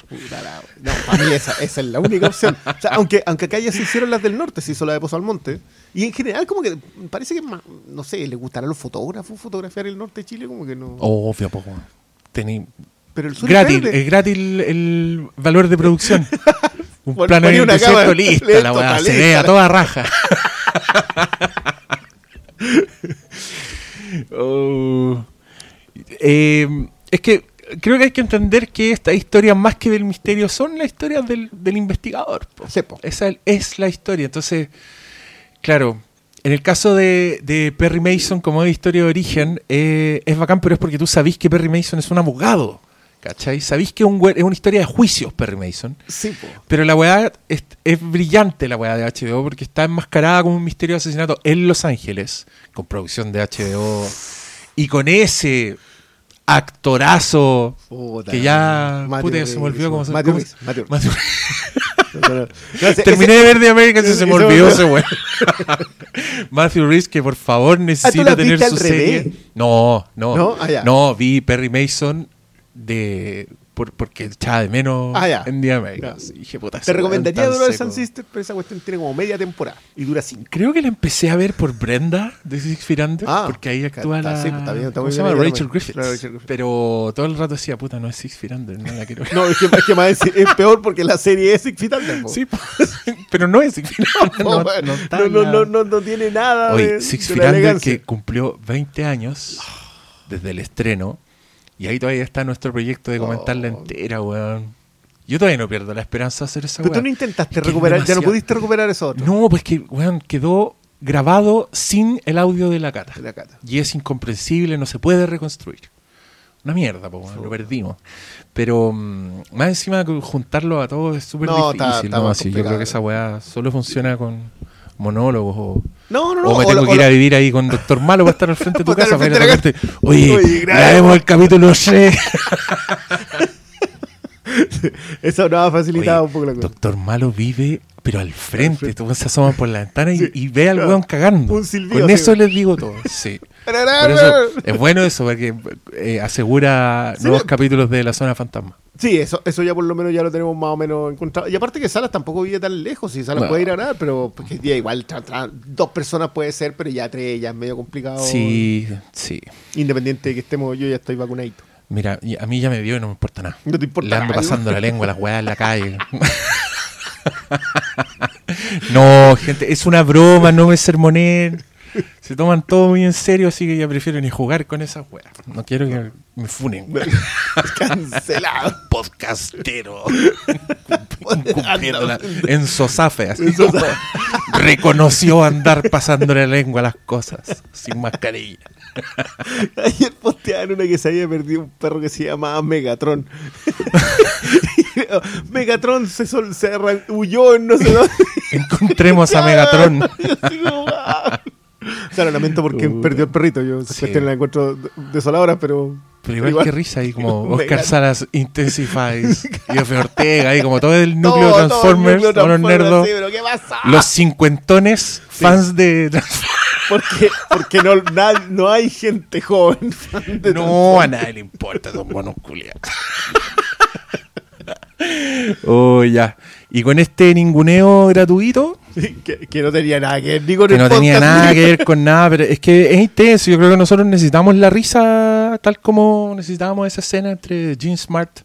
B: No, para mí esa, esa, es la única opción. O sea, aunque, aunque acá ya se hicieron las del norte, se hizo la de Pozo al Monte. Y en general, como que parece que, no sé, le gustará a los fotógrafos fotografiar el norte de Chile, como que no.
A: obvio, poco. Pero el sur gratis, es, gratis el, valor de producción. Un plano desierto listo, la weá, se ve a toda raja. oh. eh, es que creo que hay que entender que esta historia, más que del misterio, son las historias del, investigador. Esa es la historia. Entonces, claro, en el caso de, Perry Mason, como es historia de origen, eh, es bacán, pero es porque tú sabís que Perry Mason es un abogado. ¿Cachai? Sabéis que es, una historia de juicios, Perry Mason.
B: Sí,
A: Pero la weá es, brillante, la weá de HBO, porque está enmascarada como un misterio de asesinato en Los Ángeles, con producción de HBO. Y con ese actorazo que ya puta, se me olvidó cómo se llama. Terminé de ver de América y se me olvidó ese weón. Matthew Reese, que por favor necesita tener su serie. No, no. No, vi Perry Mason de por, porque echaba de menos
B: ah,
A: en día América. Dije,
B: puta, Te recomendaría Duro Sun Sister, pero esa cuestión tiene como media temporada y dura cinco.
A: Creo que la empecé a ver por Brenda de Six Feet Under, ah, porque ahí actúa la. Sí, está bien, está ¿Cómo se llama? Rachel Griffiths. Pero todo el rato decía, puta, no es Six Feet Under, no la quiero ver.
B: no, es que, es, que más es, peor porque la serie es Six Feet Under.
A: Sí, pero no es Six Feet Under.
B: No, no, no, no, no, tiene nada.
A: Oye, de, Six Feet Under que cumplió 20 años desde el estreno y ahí todavía está nuestro proyecto de comentarla oh. entera, weón. Yo todavía no pierdo la esperanza de hacer esa
B: Pero tú no intentaste recuperar, ya no pudiste recuperar eso
A: No, pues que, weón, quedó grabado sin el audio de la cata.
B: De la cata.
A: Y es incomprensible, no se puede reconstruir. Una mierda, po, lo perdimos. Pero mm, más encima juntarlo a todos es súper
B: No,
A: difícil. ¿no?
B: más
A: Sí, yo creo que esa weá solo funciona con monólogos o,
B: No, no, no.
A: o me tengo que ir
B: o
A: a vivir ahí con Doctor Malo para estar al frente de tu casa. Para Oye,
B: Oye, grabemos
A: el capítulo 6.
B: Eso nos ha facilitado
A: Oye,
B: un poco la cosa.
A: Doctor Malo vive, pero al frente. Tú se asoma por la ventana y,
B: Sí,
A: y ve al
B: claro.
A: weón cagando.
B: Un silbido,
A: Con
B: sí.
A: eso les digo todo. Sí. Por eso es bueno eso, porque eh, asegura
B: Sí,
A: nuevos capítulos de la zona fantasma.
B: Sí, eso, eso ya por lo menos ya lo tenemos más o menos encontrado. Y aparte que Salas tampoco vive tan lejos, y Salas puede ir a grabar, pero porque día igual tra- tra- dos personas puede ser, pero ya tres ya es medio complicado.
A: Sí, sí.
B: Independiente de que estemos, yo ya estoy vacunadito.
A: Mira, a mí ya me dio y no me importa nada.
B: No te importa
A: Le ando
B: nada,
A: pasando la lengua a las weas en la calle. no, gente, es una broma, no me sermonen. Se toman todo muy en serio, así que ya prefiero ni jugar con esas weas. No quiero que me funen.
B: Cancelado.
A: Podcastero. Cumpliendo la- en Sosafe, así reconoció andar pasando la lengua a las cosas sin mascarilla.
B: Ayer posteaban una que se había perdido un perro que se llamaba Megatron. Megatron se, sol, se huyó en no sé dónde.
A: Encontremos a Megatron.
B: O sea, lo lamento porque
A: Uh,
B: perdió el perrito. Yo
A: sí.
B: cuestión la encuentro desoladora, pero.
A: Pero igual, que risa ahí como Oscar. Salas Intensifies y Efe Ortega ahí como todo el núcleo
B: Todo- todo el
A: Transformers,
B: núcleo
A: todos los
B: Transformers,
A: nerdos,
B: sí, pero ¿qué pasa?
A: los cincuentones fans de Transformers.
B: Porque, porque no, na- no hay gente joven. fan de
A: No, a nadie le importa esos monos culiados. oh, ya. Y con este ninguneo gratuito,
B: que, que no tenía nada que ver ni con
A: que
B: el
A: no tenía nada que ver con nada, pero es que es intenso. Yo creo que nosotros necesitamos la risa tal como necesitábamos esa escena entre Gene Smart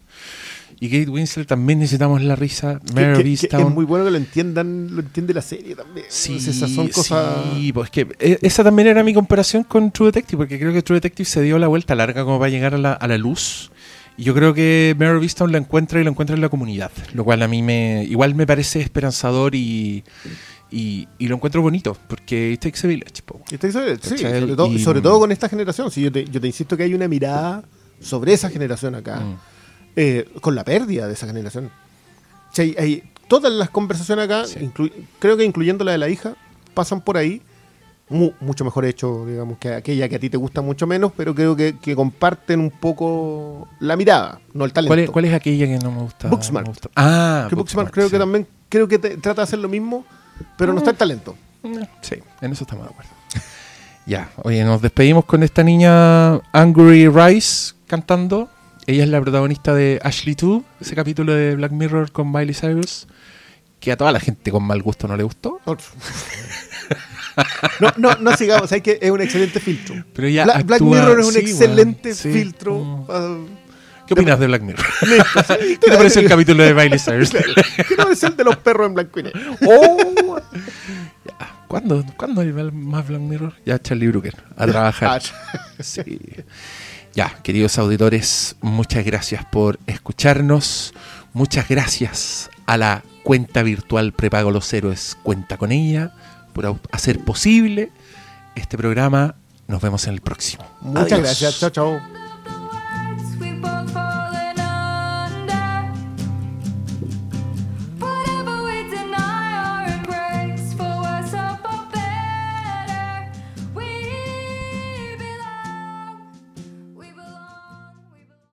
A: y Kate Winslet. También necesitamos la risa.
B: que-
A: of
B: que- que
A: Easttown.
B: es muy bueno que lo entiendan, lo entiende la serie también.
A: Sí,
B: esas son cosas.
A: sí, pues que e- esa también era mi comparación con True Detective, porque creo que True Detective se dio la vuelta larga como para llegar a la, a la luz. Y yo creo que Mare of Easttown la encuentra y lo encuentra en la comunidad, lo cual a mí me igual me parece esperanzador y, y, y lo encuentro bonito, porque it takes a village. po.
B: Y estoy sobre, sí,
A: ¿Cachai?
B: sobre, todo,
A: Y-
B: sobre todo con esta generación. Sí, yo, te, yo te insisto que hay una mirada sobre esa generación acá,
A: Mm.
B: Eh, con la pérdida de esa generación. O sea, hay, hay- todas las conversaciones acá,
A: Sí.
B: creo que incluyendo la de la hija, pasan por ahí. mu- mucho mejor hecho, digamos, que aquella que a ti te gusta mucho menos, pero creo que, que comparten un poco la mirada, no el talento.
A: ¿Cuál es, cuál es aquella que no me gusta?
B: Booksmart.
A: no me gusta? Ah,
B: que Booksmart creo que también creo que te- trata de hacer lo mismo, pero no está el talento.
A: Sí, en eso estamos de acuerdo. Ya, oye, nos despedimos con esta niña Angry Rice cantando. Ella es la protagonista de Ashley 2, ese capítulo de Black Mirror con Miley Cyrus, que a toda la gente con mal gusto no le gustó.
B: No, no, no sigamos, hay que es un excelente filtro.
A: Pero ella
B: Black, Black Mirror es un
A: sí,
B: excelente
A: sí.
B: filtro.
A: Mm.
B: ah,
A: ¿Qué opinas de Black Mirror? ¿Qué te pareció el capítulo de Miley Cyrus?
B: ¿Qué no es el de los perros en blanco y negro?
A: Oh. Ya, ¿Cuándo, ¿Cuándo hay más Black Mirror? Ya, Charlie Brooker, a trabajar.
B: Ah,
A: Sí. Ya, queridos auditores, muchas gracias por escucharnos. Muchas gracias a la cuenta virtual Prepago Los Héroes Cuenta con ella por hacer posible este programa. Nos vemos en el próximo.
B: Muchas
A: Adiós.
B: gracias, chao, chao.